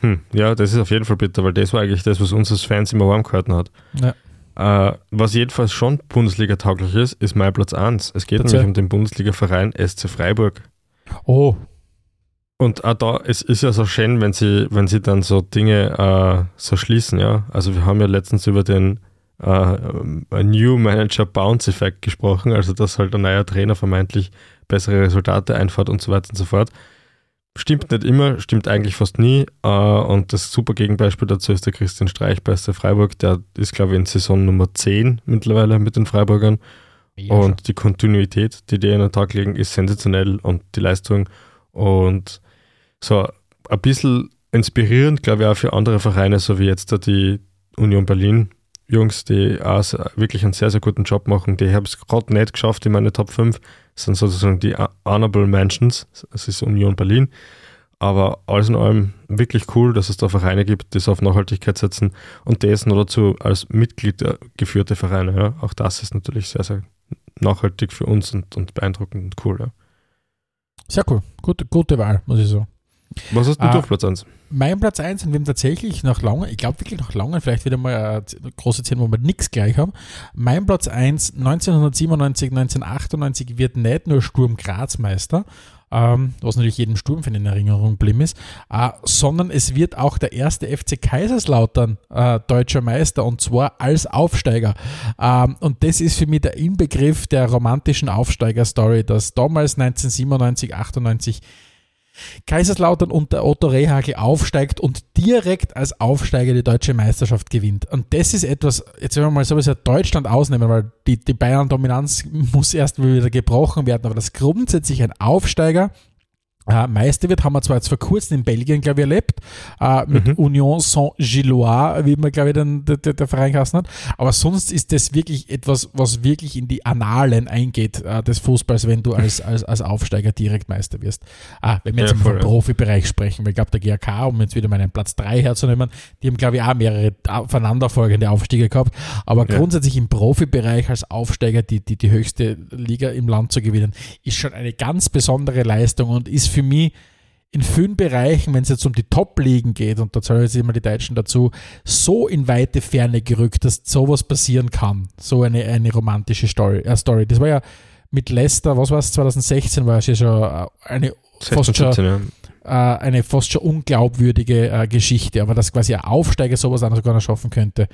Hm, ja, das ist auf jeden Fall bitter, weil das war eigentlich das, was uns als Fans immer warm gehalten hat. Ja. Äh, was jedenfalls schon Bundesliga-tauglich ist, ist mein Platz 1. Es geht Erzähl. nämlich um den Bundesliga-Verein SC Freiburg. Oh, Und auch da, es ist ja so schön, wenn sie, wenn sie dann so Dinge äh, so schließen, ja. Also wir haben ja letztens über den äh, New Manager Bounce Effekt gesprochen, also dass halt ein neuer Trainer vermeintlich bessere Resultate einfährt und so weiter und so fort. Stimmt nicht immer, stimmt eigentlich fast nie. Äh, und das super Gegenbeispiel dazu ist der Christian Streich bei SC Freiburg. Der ist, glaube ich, in Saison Nummer 10 mittlerweile mit den Freiburgern. ja, Und die Kontinuität, die die an den Tag legen, ist sensationell und die Leistung. Und so ein bisschen inspirierend, glaube ich, auch für andere Vereine, so wie jetzt die Union Berlin. Jungs, die auch so- wirklich einen sehr, sehr guten Job machen. Die haben es gerade nicht geschafft in meine Top 5. Das sind sozusagen die Honorable Mentions. Es ist Union Berlin. Aber alles in allem wirklich cool, dass es da Vereine gibt, die es auf Nachhaltigkeit setzen und das noch dazu als Mitglied geführte Vereine. Ja. Auch das ist natürlich sehr, sehr nachhaltig für uns und, und beeindruckend und cool. Ja. Sehr cool. Gute, gute Wahl, muss ich sagen. Was hast du ah, auf Platz 1? Mein Platz 1, in dem tatsächlich nach lange, ich glaube wirklich nach lange, vielleicht wieder mal eine große Szene, wo wir nichts gleich haben. Mein Platz 1, 1997, 1998 wird nicht nur Sturm Graz Meister, ähm, was natürlich jedem Sturmfan in Erinnerung geblieben ist, äh, sondern es wird auch der erste FC Kaiserslautern äh, deutscher Meister und zwar als Aufsteiger. Ähm, und das ist für mich der Inbegriff der romantischen Aufsteiger-Story, dass damals 1997, 98 Kaiserslautern unter Otto Rehagel aufsteigt und direkt als Aufsteiger die deutsche Meisterschaft gewinnt. Und das ist etwas, jetzt wenn wir mal sowieso Deutschland ausnehmen, weil die, die Bayern-Dominanz muss erst wieder gebrochen werden, aber das grundsätzlich ein Aufsteiger äh, Meister wird, haben wir zwar jetzt vor kurzem in Belgien, glaube ich, erlebt, äh, mit mhm. Union Saint-Gillois, wie man, glaube ich, den, der, der Verein geheißen hat. Aber sonst ist das wirklich etwas, was wirklich in die Annalen eingeht äh, des Fußballs, wenn du als, als, als Aufsteiger direkt Meister wirst. Ah, wenn wir jetzt ja, voll, vom Profibereich sprechen, weil ich glaube, der GRK, um jetzt wieder meinen Platz 3 herzunehmen, die haben, glaube ich, auch mehrere aufeinanderfolgende Aufstiege gehabt. Aber ja. grundsätzlich im Profibereich als Aufsteiger die, die, die höchste Liga im Land zu gewinnen, ist schon eine ganz besondere Leistung und ist für mich in vielen Bereichen, wenn es jetzt um die Top-Ligen geht, und da zählen jetzt immer die Deutschen dazu, so in weite Ferne gerückt, dass sowas passieren kann. So eine, eine romantische Story, äh Story. Das war ja mit Leicester, was war es, 2016 war es ja schon äh, eine 16, fast schon, 17, ja. äh, eine fast schon unglaubwürdige äh, Geschichte, aber dass quasi ein Aufsteiger sowas auch sogar noch schaffen könnte,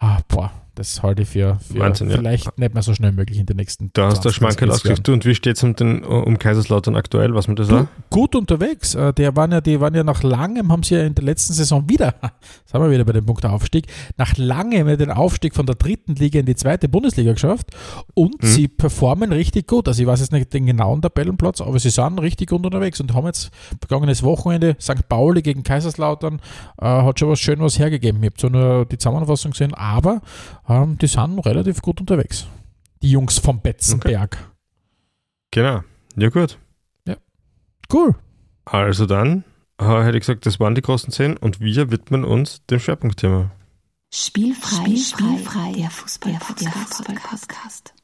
ah, boah, das halte ich für, für Wahnsinn, vielleicht ja. nicht mehr so schnell möglich in den nächsten Da hast du Schmankerl ausgesucht. Und wie steht es um, um Kaiserslautern aktuell, was man das sagt? Gut unterwegs. Äh, der waren ja, die waren ja nach langem, haben sie ja in der letzten Saison wieder, sagen wir wieder bei dem Punkt Aufstieg, nach langem den Aufstieg von der dritten Liga in die zweite Bundesliga geschafft und mhm. sie performen richtig gut. Also ich weiß jetzt nicht den genauen Tabellenplatz, aber sie sind richtig gut unterwegs und haben jetzt vergangenes Wochenende St. Pauli gegen Kaiserslautern, äh, hat schon was schön was hergegeben. Ich habe zwar nur die Zusammenfassung gesehen, aber ähm, die sind relativ gut unterwegs. Die Jungs vom Betzenberg. Okay. Genau. Ja, gut. Ja. Cool. Also dann äh, hätte ich gesagt, das waren die großen zehn und wir widmen uns dem Schwerpunktthema. Spielfrei, spielfrei, der Fußball-Podcast.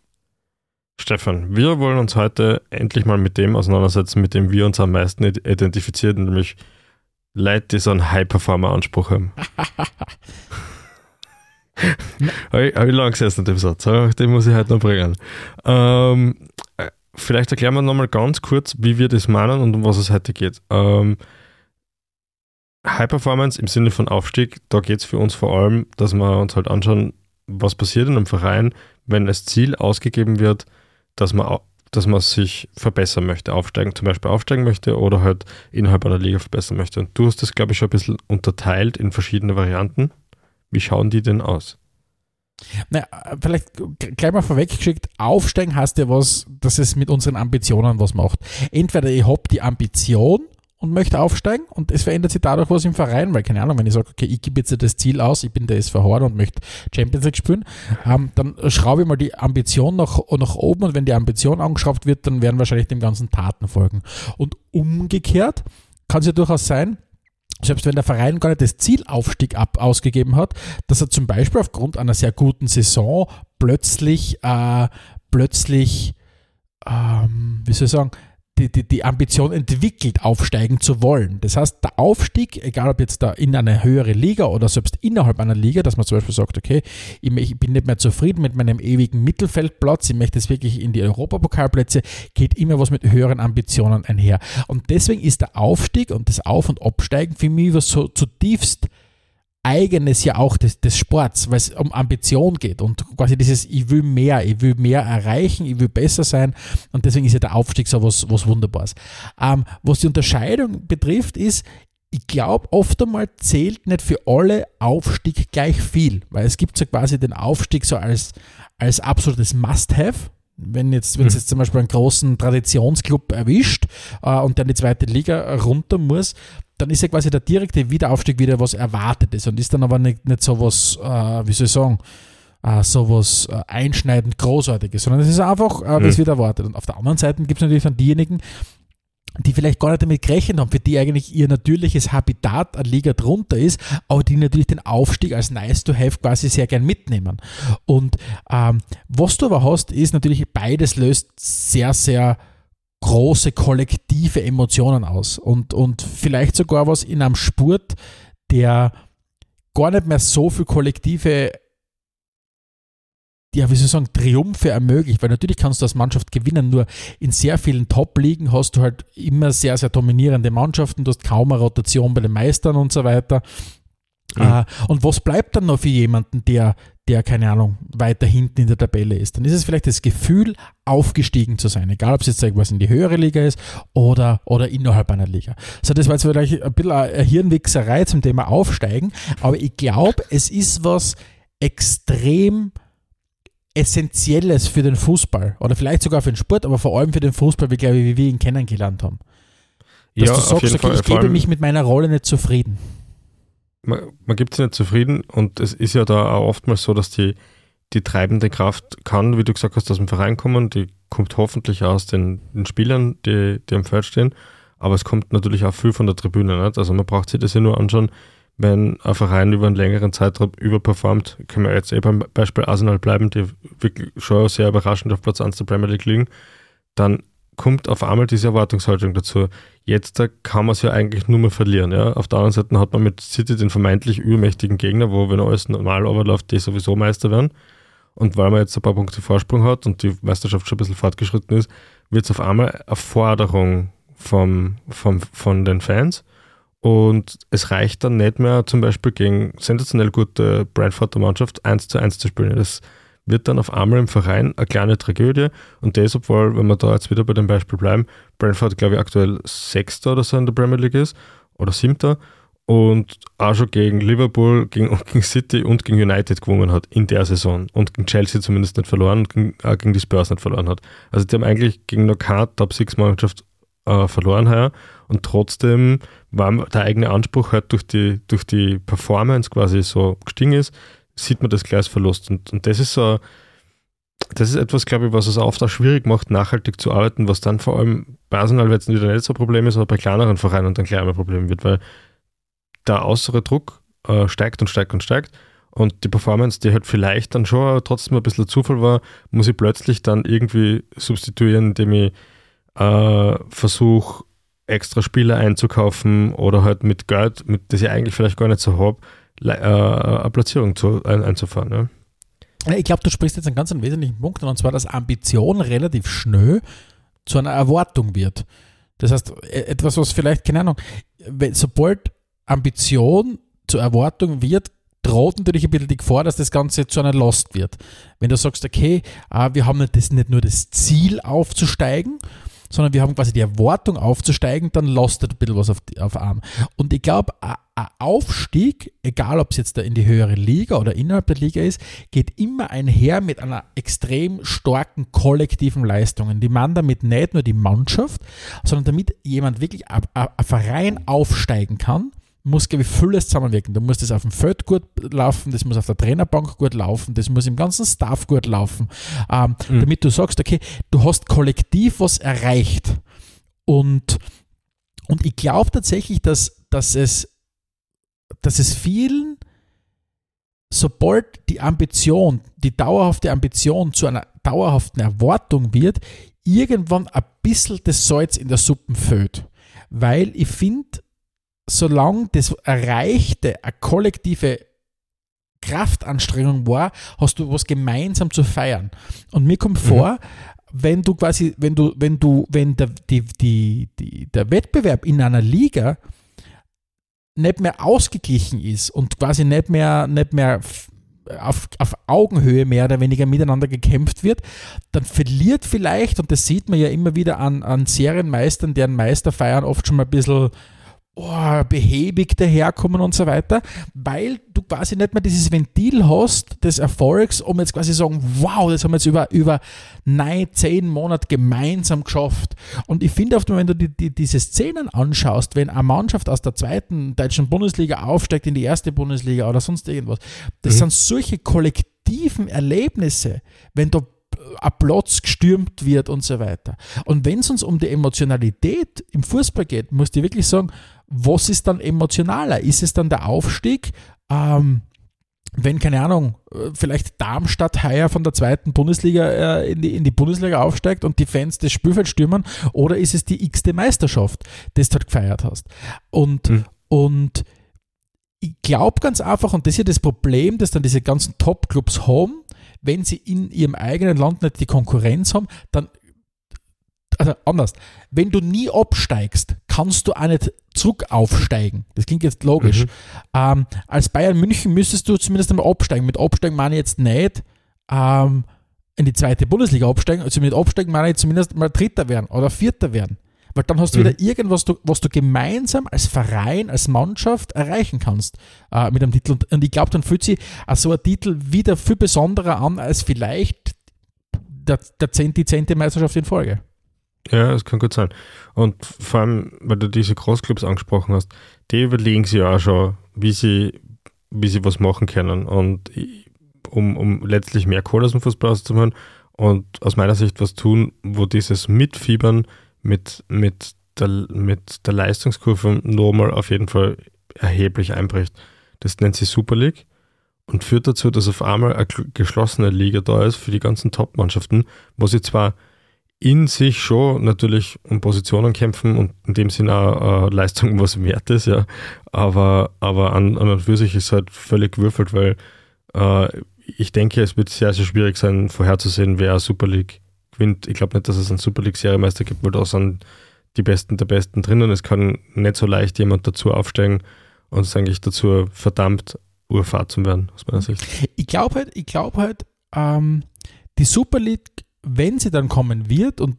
Stefan, wir wollen uns heute endlich mal mit dem auseinandersetzen, mit dem wir uns am meisten identifizieren, nämlich Leute, die so einen High-Performer-Anspruch haben. habe ich, hab ich lang gesessen dem Satz. Den muss ich heute noch bringen. Ähm, vielleicht erklären wir nochmal ganz kurz, wie wir das meinen und um was es heute geht. Ähm, High Performance im Sinne von Aufstieg, da geht es für uns vor allem, dass wir uns halt anschauen, was passiert in einem Verein, wenn das Ziel ausgegeben wird, dass man, dass man sich verbessern möchte, aufsteigen, zum Beispiel aufsteigen möchte oder halt innerhalb einer Liga verbessern möchte. Und du hast das, glaube ich, schon ein bisschen unterteilt in verschiedene Varianten. Wie schauen die denn aus? Na, vielleicht gleich mal vorweggeschickt, aufsteigen heißt ja was, dass es mit unseren Ambitionen was macht. Entweder ich habe die Ambition und möchte aufsteigen und es verändert sich dadurch was im Verein, weil keine Ahnung, wenn ich sage, okay, ich gebe jetzt das Ziel aus, ich bin der SV Horn und möchte Champions League spielen, ähm, dann schraube ich mal die Ambition nach, nach oben und wenn die Ambition angeschraubt wird, dann werden wahrscheinlich dem ganzen Taten folgen. Und umgekehrt kann es ja durchaus sein, selbst wenn der Verein gar nicht das Zielaufstieg ab ausgegeben hat, dass er zum Beispiel aufgrund einer sehr guten Saison plötzlich, äh, plötzlich, ähm, wie soll ich sagen, die, die, die Ambition entwickelt, aufsteigen zu wollen. Das heißt, der Aufstieg, egal ob jetzt da in eine höhere Liga oder selbst innerhalb einer Liga, dass man zum Beispiel sagt, okay, ich, bin nicht mehr zufrieden mit meinem ewigen Mittelfeldplatz, ich möchte jetzt wirklich in die Europapokalplätze, geht immer was mit höheren Ambitionen einher. Und deswegen ist der Aufstieg und das Auf- und Absteigen für mich was so zutiefst eigenes ja auch des, des Sports, weil es um Ambition geht und quasi dieses, ich will mehr, ich will mehr erreichen, ich will besser sein und deswegen ist ja der Aufstieg so was, was Wunderbares. Ähm, was die Unterscheidung betrifft, ist, ich glaube, oft einmal zählt nicht für alle Aufstieg gleich viel, weil es gibt so quasi den Aufstieg so als, als absolutes Must-Have, wenn jetzt, wenn es hm. jetzt zum Beispiel einen großen Traditionsclub erwischt äh, und der in die zweite Liga runter muss, dann ist ja quasi der direkte Wiederaufstieg wieder was Erwartetes und ist dann aber nicht, nicht so was, äh, wie soll ich sagen, äh, sowas äh, einschneidend Großartiges, sondern es ist einfach, äh, wie es Mhm. wird erwartet. Und auf der anderen Seite gibt es natürlich dann diejenigen, die vielleicht gar nicht damit gerechnet haben, für die eigentlich ihr natürliches Habitat an Liga drunter ist, aber die natürlich den Aufstieg als nice to have quasi sehr gern mitnehmen. Und ähm, was du aber hast, ist natürlich beides löst sehr, sehr große kollektive Emotionen aus. Und, und vielleicht sogar was in einem Sport, der gar nicht mehr so viel kollektive ja, wie soll ich sagen, Triumphe ermöglicht, weil natürlich kannst du als Mannschaft gewinnen, nur in sehr vielen Top-Ligen hast du halt immer sehr, sehr dominierende Mannschaften, du hast kaum eine Rotation bei den Meistern und so weiter. Mhm. Und was bleibt dann noch für jemanden, der, der, keine Ahnung, weiter hinten in der Tabelle ist? Dann ist es vielleicht das Gefühl, aufgestiegen zu sein, egal ob es jetzt irgendwas in die höhere Liga ist oder, oder innerhalb einer Liga. So, das war jetzt vielleicht ein bisschen eine Hirnwichserei zum Thema Aufsteigen, aber ich glaube, es ist was extrem Essentielles für den Fußball oder vielleicht sogar für den Sport, aber vor allem für den Fußball, wie, glaube ich, wie wir ihn kennengelernt haben. Dass du sagst, okay, ich Vor gebe mich mit meiner Rolle nicht zufrieden. Man, man gibt sich nicht zufrieden und es ist ja da auch oftmals so, dass die, die treibende Kraft kann, wie du gesagt hast, aus dem Verein kommen, die kommt hoffentlich aus den, den Spielern, die, die am Feld stehen, aber es kommt natürlich auch viel von der Tribüne. Nicht? Also man braucht sich das ja nur anschauen, wenn ein Verein über einen längeren Zeitraum überperformt, können wir jetzt eh beim Beispiel Arsenal bleiben, die wirklich schon sehr überraschend auf Platz 1 der Premier League liegen, dann kommt auf einmal diese Erwartungshaltung dazu. Jetzt da kann man es ja eigentlich nur mehr verlieren. Ja? Auf der anderen Seite hat man mit City den vermeintlich übermächtigen Gegner, wo, wenn alles normal überläuft, die sowieso Meister werden. Und weil man jetzt ein paar Punkte Vorsprung hat und die Meisterschaft schon ein bisschen fortgeschritten ist, wird es auf einmal eine Forderung vom, vom, von den Fans. Und es reicht dann nicht mehr, zum Beispiel gegen sensationell gute Brentforder Mannschaft 1 zu 1 zu spielen. Das wird dann auf einmal im Verein eine kleine Tragödie. Und das, obwohl, wenn wir da jetzt wieder bei dem Beispiel bleiben, Brentford, glaube ich, aktuell Sechster oder so in der Premier League ist oder Siebter und auch schon gegen Liverpool, gegen, gegen City und gegen United gewonnen hat in der Saison und gegen Chelsea zumindest nicht verloren und gegen, auch gegen die Spurs nicht verloren hat. Also die haben eigentlich gegen keine Top-6-Mannschaft äh, verloren heuer und trotzdem war der eigene Anspruch halt durch die, durch die Performance quasi so gestiegen ist, sieht man das gleich als Verlust. Und, und das ist so, das ist etwas, glaube ich, was es oft auch schwierig macht, nachhaltig zu arbeiten, was dann vor allem bei Arsenal jetzt wieder nicht so ein Problem ist, aber bei kleineren Vereinen dann ein Problem wird, weil der äußere Druck äh, steigt und steigt und steigt und die Performance, die halt vielleicht dann schon trotzdem ein bisschen Zufall war, muss ich plötzlich dann irgendwie substituieren, indem ich äh, versuche, extra Spieler einzukaufen oder halt mit Geld, mit das ich eigentlich vielleicht gar nicht so habe, äh, eine Platzierung zu, ein, einzufahren. Ja, Ich glaube, du sprichst jetzt einen ganz wesentlichen Punkt an, und zwar, dass Ambition relativ schnell zu einer Erwartung wird. Das heißt, e- etwas, was vielleicht, keine Ahnung, sobald Ambition zur Erwartung wird, droht natürlich ein bisschen die Gefahr, dass das Ganze zu einer Last wird. Wenn du sagst, okay, ah, wir haben das, nicht nur das Ziel aufzusteigen, sondern wir haben quasi die Erwartung aufzusteigen, dann lastet ein bisschen was auf, auf Arm. Und ich glaube, Aufstieg, egal ob es jetzt da in die höhere Liga oder innerhalb der Liga ist, geht immer einher mit einer extrem starken kollektiven Leistung. Die man damit nicht nur die Mannschaft, sondern damit jemand wirklich ein, ein ein Verein aufsteigen kann, muss, glaube ich, vieles zusammenwirken. Du musst das auf dem Feld gut laufen, das muss auf der Trainerbank gut laufen, das muss im ganzen Staff gut laufen, ähm, Mhm. damit du sagst, okay, du hast kollektiv was erreicht. Und, und ich glaube tatsächlich, dass, dass, es, dass es vielen, sobald die Ambition, die dauerhafte Ambition zu einer dauerhaften Erwartung wird, irgendwann ein bisschen das Salz in der Suppe fällt. Weil ich finde, solange das Erreichte eine kollektive Kraftanstrengung war, hast du was gemeinsam zu feiern. Und mir kommt vor, wenn du quasi, wenn du, wenn du, wenn der, die, die, die, der Wettbewerb in einer Liga nicht mehr ausgeglichen ist und quasi nicht mehr, nicht mehr auf, auf Augenhöhe mehr oder weniger miteinander gekämpft wird, dann verliert vielleicht, und das sieht man ja immer wieder an, an Serienmeistern, deren Meister feiern oft schon mal ein bisschen oh, behäbig daherkommen und so weiter, weil du quasi nicht mehr dieses Ventil hast des Erfolgs, um jetzt quasi sagen, wow, das haben wir jetzt über, über neun, zehn Monate gemeinsam geschafft. Und ich finde oft, wenn du die, die, diese Szenen anschaust, wenn eine Mannschaft aus der zweiten deutschen Bundesliga aufsteigt in die erste Bundesliga oder sonst irgendwas, das mhm. sind solche kollektiven Erlebnisse, wenn da ein Platz gestürmt wird und so weiter. Und wenn es uns um die Emotionalität im Fußball geht, muss ich wirklich sagen, was ist dann emotionaler? Ist es dann der Aufstieg? Ähm, wenn, keine Ahnung, vielleicht Darmstadt heuer von der zweiten Bundesliga äh, in, die, in die Bundesliga aufsteigt und die Fans das Spielfeld stürmen, oder ist es die x-te Meisterschaft, die du halt gefeiert hast? Und, hm. und ich glaube ganz einfach, und das ist ja das Problem, dass dann diese ganzen Top-Clubs haben, wenn sie in ihrem eigenen Land nicht die Konkurrenz haben, dann also anders, wenn du nie absteigst, kannst du auch nicht zurück aufsteigen. Das klingt jetzt logisch. Mhm. Ähm, als Bayern München müsstest du zumindest einmal absteigen. Mit absteigen meine ich jetzt nicht ähm, in die zweite Bundesliga absteigen, also mit absteigen meine ich zumindest mal Dritter werden oder Vierter werden. Weil dann hast du mhm. wieder irgendwas, was du gemeinsam als Verein, als Mannschaft erreichen kannst äh, mit einem Titel. Und, und ich glaube, dann fühlt sich so ein Titel wieder viel besonderer an als vielleicht der, der 10, die zehnte Meisterschaft in Folge. Ja, das kann gut sein. Und vor allem, weil du diese Großclubs angesprochen hast, die überlegen sich auch schon, wie sie, wie sie was machen können. Und um, um letztlich mehr Kohle aus dem Fußball auszumachen und aus meiner Sicht was tun, wo dieses Mitfiebern mit, mit, der, mit der Leistungskurve nochmal auf jeden Fall erheblich einbricht. Das nennt sich Super League und führt dazu, dass auf einmal eine geschlossene Liga da ist für die ganzen Top-Mannschaften, wo sie zwar in sich schon natürlich um Positionen kämpfen und in dem Sinne auch äh, Leistung was wert ist, ja. Aber, aber an, an und für sich ist halt völlig gewürfelt, weil äh, ich denke, es wird sehr, sehr schwierig sein, vorherzusehen, wer Super League gewinnt. Ich glaube nicht, dass es einen Super League-Seriemeister gibt, weil da sind die Besten der Besten drinnen. Es kann nicht so leicht jemand dazu aufsteigen und ist eigentlich dazu verdammt, Urfahrt zu werden, aus meiner Sicht. Ich glaube halt, ich glaube halt, ähm, die Super League wenn sie dann kommen wird und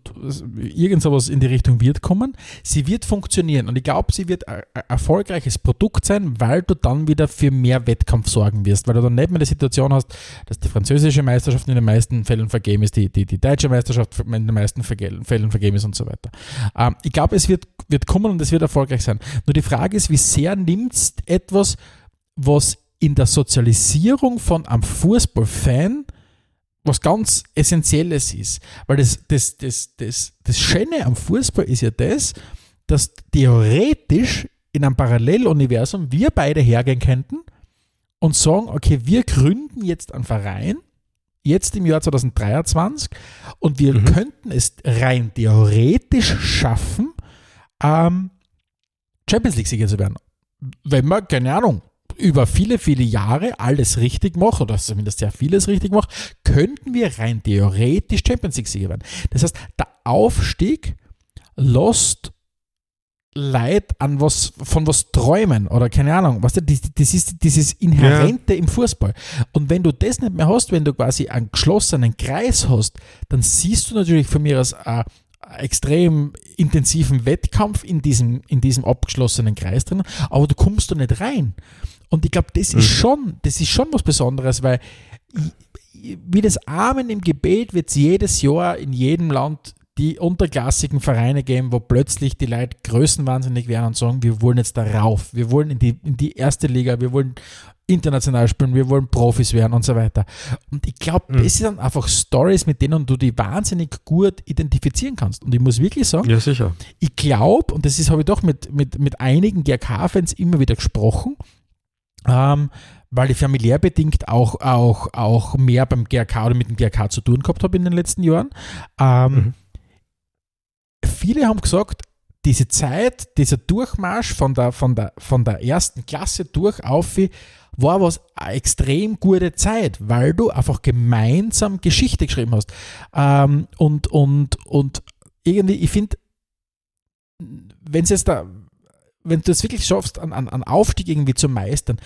irgend sowas in die Richtung wird kommen, sie wird funktionieren und ich glaube, sie wird ein erfolgreiches Produkt sein, weil du dann wieder für mehr Wettkampf sorgen wirst, weil du dann nicht mehr die Situation hast, dass die französische Meisterschaft in den meisten Fällen vergeben ist, die, die, die deutsche Meisterschaft in den meisten Fällen vergeben ist und so weiter. Ähm, ich glaube, es wird, wird kommen und es wird erfolgreich sein. Nur die Frage ist, wie sehr nimmst etwas, was in der Sozialisierung von einem Fußballfan was ganz Essentielles ist. Weil das, das, das, das, das Schöne am Fußball ist ja das, dass theoretisch in einem Paralleluniversum wir beide hergehen könnten und sagen, okay, wir gründen jetzt einen Verein, jetzt im Jahr 2023, und wir mhm. könnten es rein theoretisch schaffen, ähm, Champions League-Sieger zu werden. Wenn man, keine Ahnung, über viele, viele Jahre alles richtig macht, oder zumindest sehr vieles richtig macht, könnten wir rein theoretisch Champions League-Sieger werden. Das heißt, der Aufstieg lässt Leid an was, von was träumen oder keine Ahnung, was das, das ist dieses Inhärente ja. im Fußball. Und wenn du das nicht mehr hast, wenn du quasi einen geschlossenen Kreis hast, dann siehst du natürlich von mir aus äh, extrem intensiven Wettkampf in diesem, in diesem abgeschlossenen Kreis drin, aber du kommst da nicht rein. Und ich glaube, das mhm. ist schon, das ist schon was Besonderes, weil wie das Amen im Gebet wird es jedes Jahr in jedem Land die unterklassigen Vereine geben, wo plötzlich die Leute größenwahnsinnig werden und sagen, wir wollen jetzt da rauf, wir wollen in die, in die erste Liga, wir wollen international spielen, wir wollen Profis werden und so weiter. Und ich glaube, mhm. das sind einfach Stories, mit denen du die wahnsinnig gut identifizieren kannst. Und ich muss wirklich sagen, ja, sicher. ich glaube, und das habe ich doch mit, mit, mit einigen GRK-Fans immer wieder gesprochen, ähm, weil ich familiär bedingt auch, auch, auch mehr beim GRK oder mit dem GRK zu tun gehabt habe in den letzten Jahren. Ähm, mhm. Viele haben gesagt, diese Zeit, dieser Durchmarsch von der, von der, von der ersten Klasse durch auf war was eine extrem gute Zeit, weil du einfach gemeinsam Geschichte geschrieben hast. Ähm, und, und, und irgendwie, ich finde, wenn es jetzt da, wenn du es wirklich schaffst, einen, einen Aufstieg irgendwie zu meistern,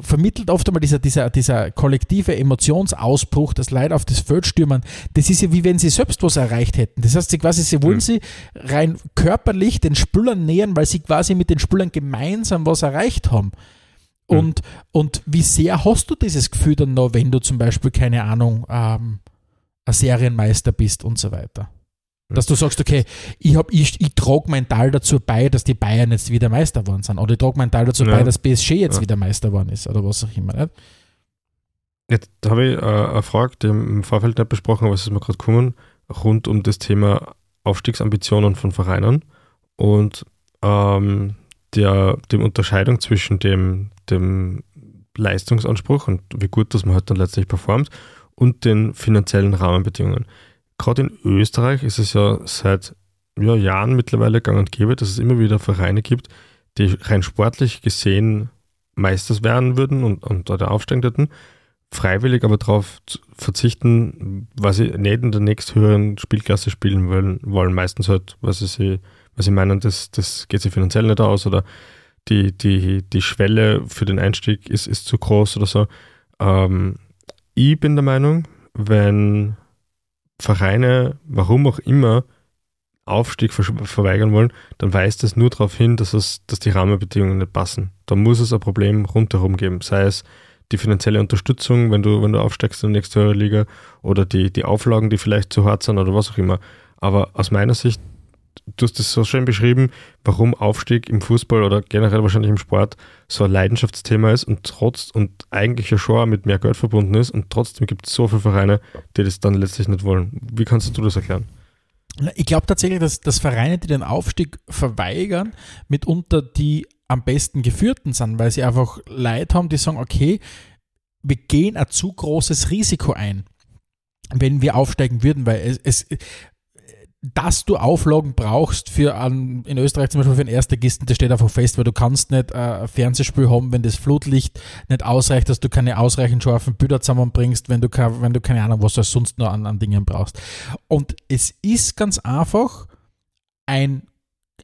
vermittelt oft einmal dieser, dieser, dieser kollektive Emotionsausbruch, das Leid auf das Feld stürmen, das ist ja wie wenn sie selbst was erreicht hätten. Das heißt, sie quasi, sie wollen mhm. sie rein körperlich den Spülern nähern, weil sie quasi mit den Spülern gemeinsam was erreicht haben. Mhm. Und, und wie sehr hast du dieses Gefühl dann noch, wenn du zum Beispiel, keine Ahnung, ähm, ein Serienmeister bist und so weiter? Dass du sagst, okay, ich, ich, ich trage meinen Teil dazu bei, dass die Bayern jetzt wieder Meister geworden sind. Oder ich trage meinen Teil dazu ja. bei, dass PSG jetzt ja. wieder Meister geworden ist. Oder was auch immer. Nicht? Jetzt habe ich äh, eine Frage, die im Vorfeld nicht besprochen, aber es ist mir gerade gekommen, rund um das Thema Aufstiegsambitionen von Vereinen und ähm, der, dem Unterscheidung zwischen dem, dem Leistungsanspruch und wie gut das man halt dann letztlich performt und den finanziellen Rahmenbedingungen gerade in Österreich ist es ja seit ja, Jahren mittlerweile gang und gäbe, dass es immer wieder Vereine gibt, die rein sportlich gesehen Meisters werden würden und, und da aufsteigen würden, freiwillig aber darauf verzichten, weil sie nicht in der nächsthöheren Spielklasse spielen wollen, wollen. Meistens halt, weil sie, weil sie meinen, das, das geht sich finanziell nicht aus oder die, die, die Schwelle für den Einstieg ist, ist zu groß oder so. Ähm, ich bin der Meinung, wenn Vereine, warum auch immer, Aufstieg ver verweigern wollen, dann weist es nur darauf hin, dass, es, dass die Rahmenbedingungen nicht passen. Da muss es ein Problem rundherum geben, sei es die finanzielle Unterstützung, wenn du, wenn du aufsteigst in die nächste höhere Liga, oder die, die Auflagen, die vielleicht zu hart sind oder was auch immer. Aber aus meiner Sicht du hast das so schön beschrieben, warum Aufstieg im Fußball oder generell wahrscheinlich im Sport so ein Leidenschaftsthema ist und trotz und eigentlich ja schon mit mehr Geld verbunden ist und trotzdem gibt es so viele Vereine, die das dann letztlich nicht wollen. Wie kannst du das erklären? Ich glaube tatsächlich, dass, dass Vereine, die den Aufstieg verweigern, mitunter die am besten geführten sind, weil sie einfach Leid haben, die sagen, okay, wir gehen ein zu großes Risiko ein wenn wir aufsteigen würden, weil es, es, dass du Auflagen brauchst für an, in Österreich zum Beispiel für einen Erstligisten, das steht einfach fest, weil du kannst nicht äh, ein Fernsehspiel haben, wenn das Flutlicht nicht ausreicht, dass du keine ausreichend scharfen Bilder zusammenbringst, wenn du, wenn du keine Ahnung, was du sonst noch an, an Dingen brauchst. Und es ist ganz einfach ein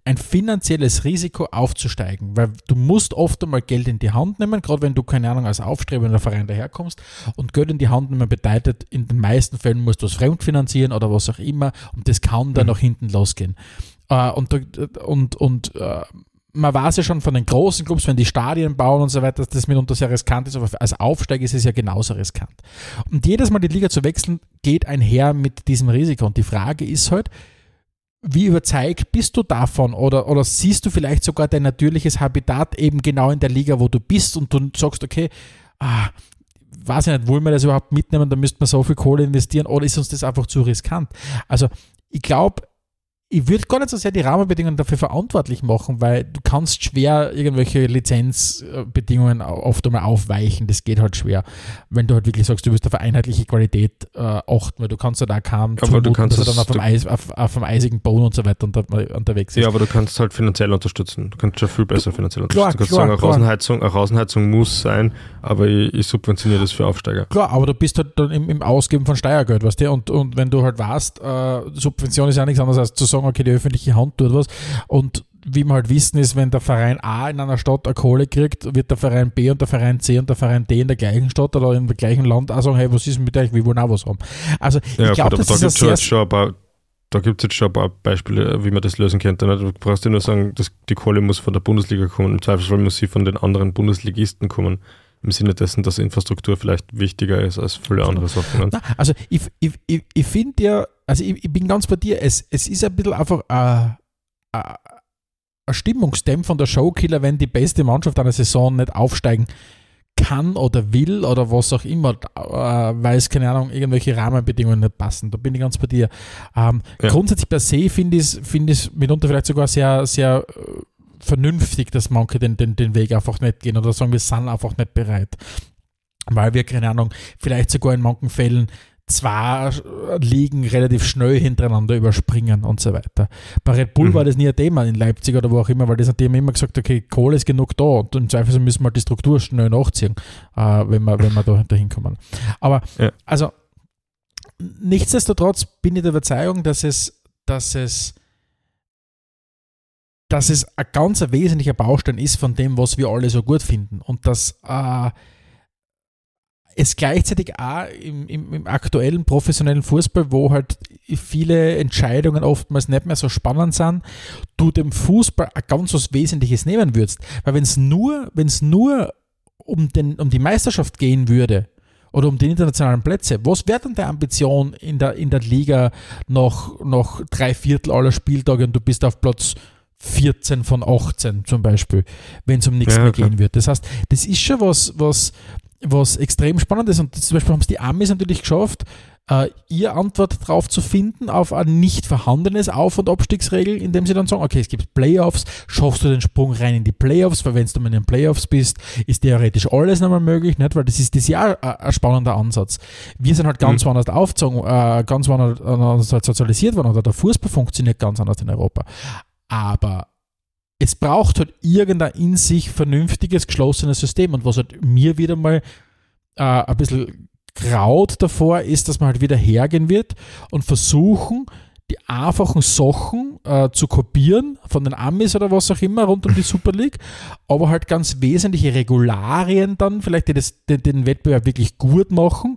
ein finanzielles Risiko aufzusteigen, weil du musst oft einmal Geld in die Hand nehmen, gerade wenn du, keine Ahnung, als aufstrebender Verein daherkommst und Geld in die Hand nehmen bedeutet, in den meisten Fällen musst du es fremdfinanzieren oder was auch immer und das kann dann mhm. nach hinten losgehen. Uh, und und, und uh, man weiß ja schon von den großen Clubs, wenn die Stadien bauen und so weiter, dass das mitunter sehr riskant ist, aber als Aufsteiger ist es ja genauso riskant. Und jedes Mal die Liga zu wechseln, geht einher mit diesem Risiko. Und die Frage ist halt, wie überzeugt bist du davon? Oder, oder siehst du vielleicht sogar dein natürliches Habitat eben genau in der Liga, wo du bist und du sagst, okay, ah, weiß ich nicht, wollen wir das überhaupt mitnehmen, da müsste man so viel Kohle investieren. Oder ist uns das einfach zu riskant? Also ich glaube, ich würde gar nicht so sehr die Rahmenbedingungen dafür verantwortlich machen, weil du kannst schwer irgendwelche Lizenzbedingungen oft einmal aufweichen. Das geht halt schwer, wenn du halt wirklich sagst, du wirst auf einheitliche Qualität äh, achten, weil du kannst ja da kaum aber du kannst dass er dann auf dem, Eis, auf, auf dem eisigen Boden und so weiter unter, unterwegs ist. Ja, aber du kannst halt finanziell unterstützen. Du kannst schon viel besser finanziell unterstützen. Klar, du kannst klar, sagen, eine Rasenheizung, eine Rasenheizung muss sein, aber ich, ich, subventioniere das für Aufsteiger. Klar, aber du bist halt dann im, im Ausgeben von Steuergeld, weißt du, und, und wenn du halt weißt, äh, Subvention ist ja nichts anderes als zu sagen, sagen, okay, die öffentliche Hand tut was. Und wie wir halt wissen, ist, wenn der Verein A in einer Stadt eine Kohle kriegt, wird der Verein B und der Verein C und der Verein D in der gleichen Stadt oder im gleichen Land auch sagen, hey, was ist mit euch, wir wollen auch was haben. Also ja, ich glaube, das da ist gibt's sehr... Schon ein paar, da gibt es jetzt schon ein paar Beispiele, wie man das lösen könnte. Du brauchst ja nur sagen, dass die Kohle muss von der Bundesliga kommen. Im Zweifelsfall muss sie von den anderen Bundesligisten kommen im Sinne dessen, dass Infrastruktur vielleicht wichtiger ist als viele andere Sachen. Na, also ich, ich, ich, ich finde ja, also ich, ich, bin ganz bei dir, es, es ist ein bisschen einfach ein, ein, ein Stimmungsdämpfer der Showkiller, wenn die beste Mannschaft einer Saison nicht aufsteigen kann oder will oder was auch immer, äh, weil es, keine Ahnung, irgendwelche Rahmenbedingungen nicht passen. Da bin ich ganz bei dir. Ähm, ja. Grundsätzlich per se finde ich es find mitunter vielleicht sogar sehr, sehr äh, vernünftig, dass manche den, den, den Weg einfach nicht gehen oder sagen, wir sind einfach nicht bereit. Weil wir, keine Ahnung, vielleicht sogar in manchen Fällen zwei Ligen relativ schnell hintereinander überspringen und so weiter. Bei Red Bull mhm. war das nie ein Thema in Leipzig oder wo auch immer, weil das hat immer gesagt, okay, Kohle ist genug da und im Zweifel müssen wir die Struktur schnell nachziehen, äh, wenn, wir, wenn wir da dahin kommen. Aber ja. also nichtsdestotrotz bin ich der Überzeugung, dass es, dass es dass es ein ganz wesentlicher Baustein ist von dem, was wir alle so gut finden. Und dass äh, es gleichzeitig auch im, im, im, aktuellen professionellen Fußball, wo halt viele Entscheidungen oftmals nicht mehr so spannend sind, du dem Fußball ein ganz was Wesentliches nehmen würdest. Weil wenn es nur, wenn es nur um, den, um die Meisterschaft gehen würde, oder um die internationalen Plätze. Was wäre denn der Ambition in der, in der Liga noch, noch drei Viertel aller Spieltage und du bist auf Platz 14 von 18 zum Beispiel, wenn es um nichts ja, mehr klar. gehen wird. Das heißt, das ist schon was, was, was extrem spannend ist. Und zum Beispiel haben es die Amis natürlich geschafft, äh, ihr Antwort darauf zu finden, auf ein nicht vorhandenes Auf- und Abstiegsregel, indem sie dann sagen, okay, es gibt Playoffs, schaffst du den Sprung rein in die Playoffs, weil wenn du in den Playoffs bist, ist theoretisch alles nochmal möglich, nicht? weil das ist das ja ein spannender Ansatz. Wir sind halt ganz mhm. woanders aufgezogen, äh, ganz woanders halt sozialisiert worden, oder der Fußball funktioniert ganz anders in Europa. Aber es braucht halt irgendein in sich vernünftiges, geschlossenes System. Und was halt mir wieder mal äh, ein bisschen graut davor ist, dass man halt wieder hergehen wird und versuchen, die einfachen Sachen äh, zu kopieren von den Amis oder was auch immer rund um die Super League, aber halt ganz wesentliche Regularien dann, vielleicht die das, den, den Wettbewerb wirklich gut machen,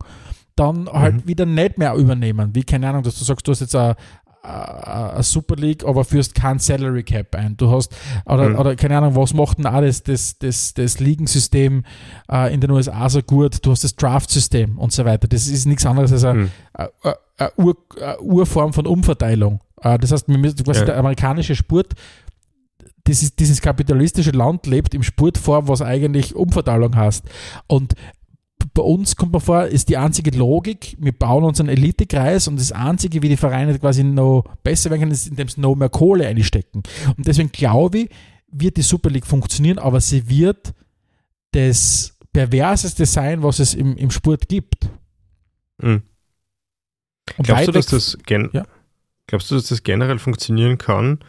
dann halt mhm. wieder nicht mehr übernehmen. Wie, keine Ahnung, dass du sagst, du hast jetzt ein, eine Super League, aber führst kein Salary Cap ein. Du hast, oder, mhm. oder keine Ahnung, was macht denn auch das, das, das, das Ligensystem äh, in den USA so gut? Du hast das Draft-System und so weiter. Das ist nichts anderes als eine, mhm. eine, eine, Ur, eine Urform von Umverteilung. Äh, das heißt, quasi ja. der amerikanische Sport dieses, dieses kapitalistische Land lebt im Sportform, was eigentlich Umverteilung heißt. Und bei uns kommt man vor, ist die einzige Logik, wir bauen uns einen Elitekreis und das einzige, wie die Vereine quasi noch besser werden können, ist, indem sie noch mehr Kohle einstecken. Und deswegen glaube ich, wird die Super League funktionieren, aber sie wird das perverseste sein, was es im, im Sport gibt. Mhm. Glaubst du, dass das ja? glaubst du, dass das generell funktionieren kann,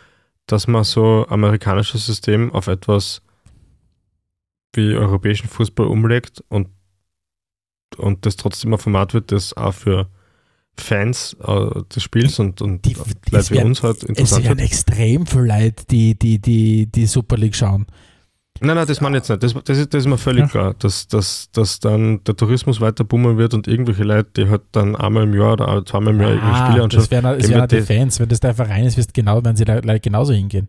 dass man so amerikanisches System auf etwas wie europäischen Fußball umlegt und und das trotzdem ein Format wird, das auch für Fans äh, des Spiels und, und die, Leute wie uns halt interessant Es werden extrem viele Leute, die, die, die, die Super League schauen. Nein, nein, das meine ich jetzt nicht. Das, das, ist, das ist mir völlig ja. klar, dass, dass, dass dann der Tourismus weiter boomen wird und irgendwelche Leute, die halt dann einmal im Jahr oder zweimal im Jahr ah, Spiele anschauen. Das wären, das wären die Fans. Wenn das der Verein ist, wirst genau, wenn sie da genauso hingehen.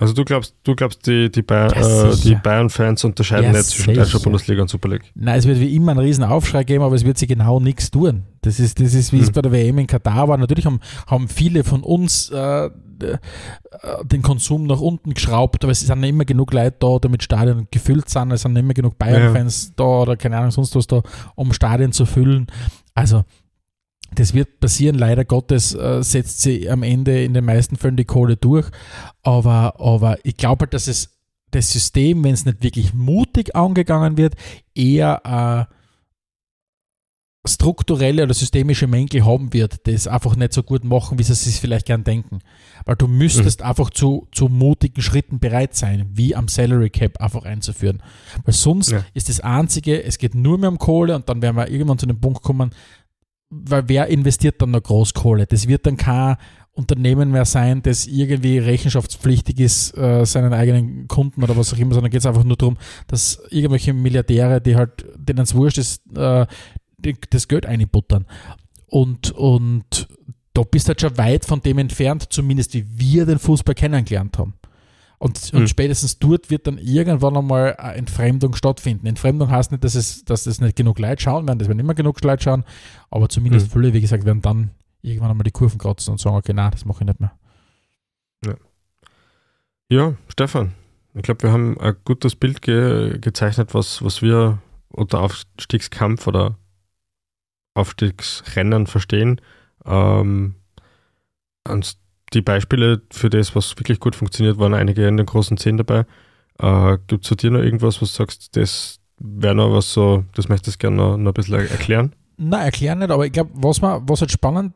Also du glaubst, du glaubst, die, die, Bayern, äh, die Bayern-Fans unterscheiden ja, nicht zwischen deutscher Bundesliga und Super League. Nein, es wird wie immer einen riesen Aufschrei geben, aber es wird sich genau nichts tun. Das ist, das ist wie hm. es bei der WM in Katar war. Natürlich haben, haben viele von uns äh, den Konsum nach unten geschraubt, aber es sind immer genug Leute da, damit Stadien gefüllt sind. Es sind immer genug Bayern-Fans ja. da oder keine Ahnung, sonst was da, um Stadien zu füllen. Also das wird passieren, leider Gottes äh, setzt sie am Ende in den meisten Fällen die Kohle durch. Aber, aber ich glaube halt, dass es das System, wenn es nicht wirklich mutig angegangen wird, eher äh, strukturelle oder systemische Mängel haben wird, das einfach nicht so gut machen, wie sie es sich vielleicht gern denken. Weil du müsstest mhm. einfach zu, zu mutigen Schritten bereit sein, wie am Salary Cap einfach einzuführen. Weil sonst ja. ist das Einzige, es geht nur mehr um Kohle und dann werden wir irgendwann zu dem Punkt kommen, weil wer investiert dann noch Großkohle? Das wird dann kein Unternehmen mehr sein, das irgendwie rechenschaftspflichtig ist, äh, seinen eigenen Kunden oder was auch immer, sondern geht es einfach nur darum, dass irgendwelche Milliardäre, die halt, denen es wurscht ist, äh, das Geld einbuttern. Und, und da bist du halt schon weit von dem entfernt, zumindest wie wir den Fußball kennengelernt haben. Und, mhm. und spätestens dort wird dann irgendwann einmal eine Entfremdung stattfinden. Entfremdung heißt nicht, dass es, dass es nicht genug Leute schauen werden, das werden immer genug Leute schauen, aber zumindest mhm. viele, wie gesagt, werden dann irgendwann einmal die Kurven kratzen und sagen, okay, nein, das mache ich nicht mehr. Ja, ja Stefan, ich glaube, wir haben ein gutes Bild ge gezeichnet, was, was wir unter Aufstiegskampf oder Aufstiegsrennen verstehen. Ähm, die Beispiele für das, was wirklich gut funktioniert, waren einige in den großen Zehn dabei. Äh, Gibt es zu dir noch irgendwas, was du sagst, das wäre noch was so, das möchtest du gerne noch, noch ein bisschen erklären? Nein, erklären nicht, aber ich glaube, was, was halt spannend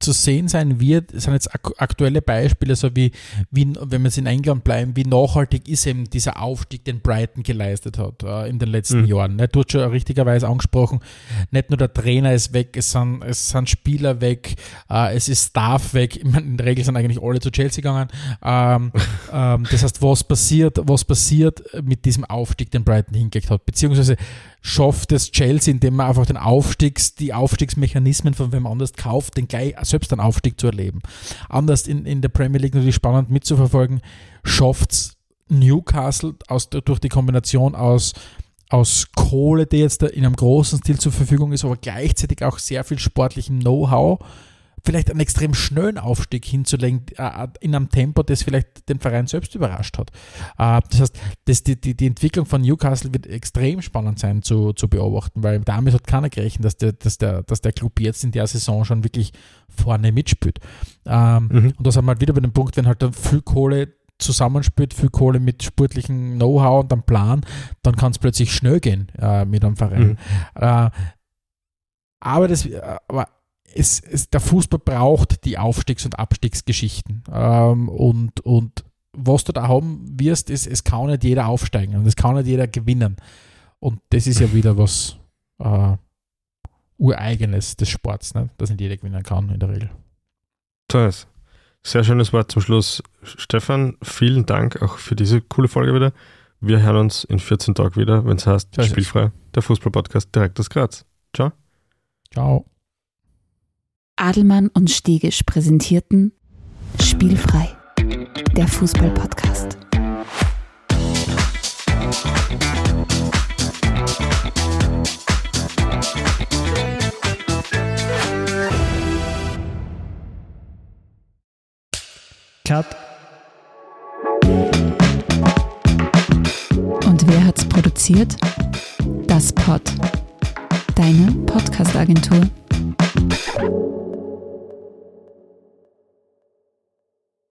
zu sehen sein wird, sind jetzt aktuelle Beispiele, so wie, wie wenn wir es in England bleiben, wie nachhaltig ist eben dieser Aufstieg, den Brighton geleistet hat äh, in den letzten mhm. Jahren. Ne? Du hast schon richtigerweise angesprochen, nicht nur der Trainer ist weg, es sind, es sind Spieler weg, äh, es ist Staff weg. Ich meine, in der Regel sind eigentlich alle zu Chelsea gegangen. Ähm, ähm, das heißt, was passiert, was passiert mit diesem Aufstieg, den Brighton hingelegt hat? Beziehungsweise schafft es Chelsea, indem man einfach den Aufstiegs, die Aufstiegsmechanismen von wem anders kauft, den gleich selbst einen Aufstieg zu erleben. Anders in, in der Premier League natürlich spannend mitzuverfolgen, schafft es Newcastle aus, durch die Kombination aus, aus Kohle, die jetzt in einem großen Stil zur Verfügung ist, aber gleichzeitig auch sehr viel sportlichem Know-how, vielleicht einen extrem schnellen Aufstieg hinzulegen äh, äh, in einem Tempo, das vielleicht den Verein selbst überrascht hat. Äh, das heißt, das, die, die, die Entwicklung von Newcastle wird extrem spannend sein zu, zu beobachten, weil damit hat keiner gerechnet, dass der, dass, der, dass der Club jetzt in der Saison schon wirklich vorne mitspielt. Ähm, mhm. Und da sind wir halt wieder bei dem Punkt, wenn halt dann viel Kohle zusammenspielt, viel Kohle mit sportlichem Know-how und einem Plan, dann kann es plötzlich schnell gehen äh, mit einem Verein. Mhm. Äh, aber das, aber es, es, der Fußball braucht die Aufstiegs- und Abstiegsgeschichten. Ähm, und, und was du da haben wirst, ist, es kann nicht jeder aufsteigen und es kann nicht jeder gewinnen. Und das ist ja wieder was äh, Ureigenes des Sports, ne? dass nicht jeder gewinnen kann in der Regel. Toll. Sehr schönes Wort zum Schluss. Stefan, vielen Dank auch für diese coole Folge wieder. Wir hören uns in 14 Tagen wieder, wenn es heißt Spielfrei, der Fußball-Podcast direkt aus Graz. Ciao. Ciao. Adelmann und Stegisch präsentierten Spielfrei, der Fußball-Podcast. Cut. Und wer hat's produziert? Das Pod. Deine Podcast-Agentur.